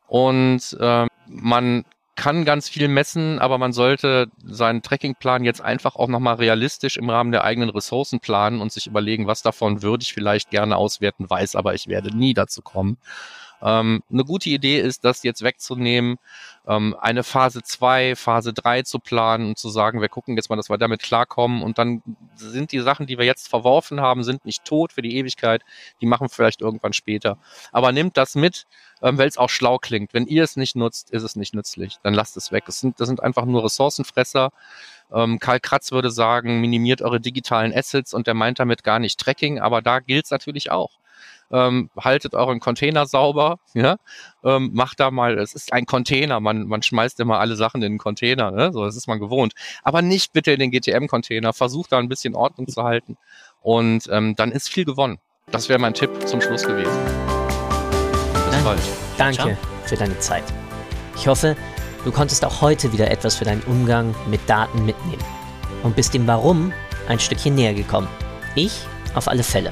Und äh, man kann ganz viel messen, aber man sollte seinen Trackingplan jetzt einfach auch nochmal realistisch im Rahmen der eigenen Ressourcen planen und sich überlegen, was davon würde ich vielleicht gerne auswerten, weiß aber ich werde nie dazu kommen. Ähm, eine gute Idee ist, das jetzt wegzunehmen, ähm, eine Phase 2, Phase 3 zu planen und zu sagen, wir gucken jetzt mal, dass wir damit klarkommen und dann sind die Sachen, die wir jetzt verworfen haben, sind nicht tot für die Ewigkeit, die machen vielleicht irgendwann später. Aber nimmt das mit, ähm, weil es auch schlau klingt. Wenn ihr es nicht nutzt, ist es nicht nützlich. Dann lasst es weg. Es sind, das sind einfach nur Ressourcenfresser. Ähm, Karl Kratz würde sagen, minimiert eure digitalen Assets und der meint damit gar nicht Tracking, aber da gilt es natürlich auch ähm, haltet euren Container sauber, ja, ähm, macht da mal, es ist ein Container, man, man schmeißt immer alle Sachen in den Container, ne? so, das ist man gewohnt. Aber nicht bitte in den GTM-Container, versucht da ein bisschen Ordnung zu halten und ähm, dann ist viel gewonnen. Das wäre mein Tipp zum Schluss gewesen. Bis Danke. bald. Danke Ciao. für deine Zeit. Ich hoffe, du konntest auch heute wieder etwas für deinen Umgang mit Daten mitnehmen und bist dem Warum ein Stückchen näher gekommen. Ich auf alle Fälle.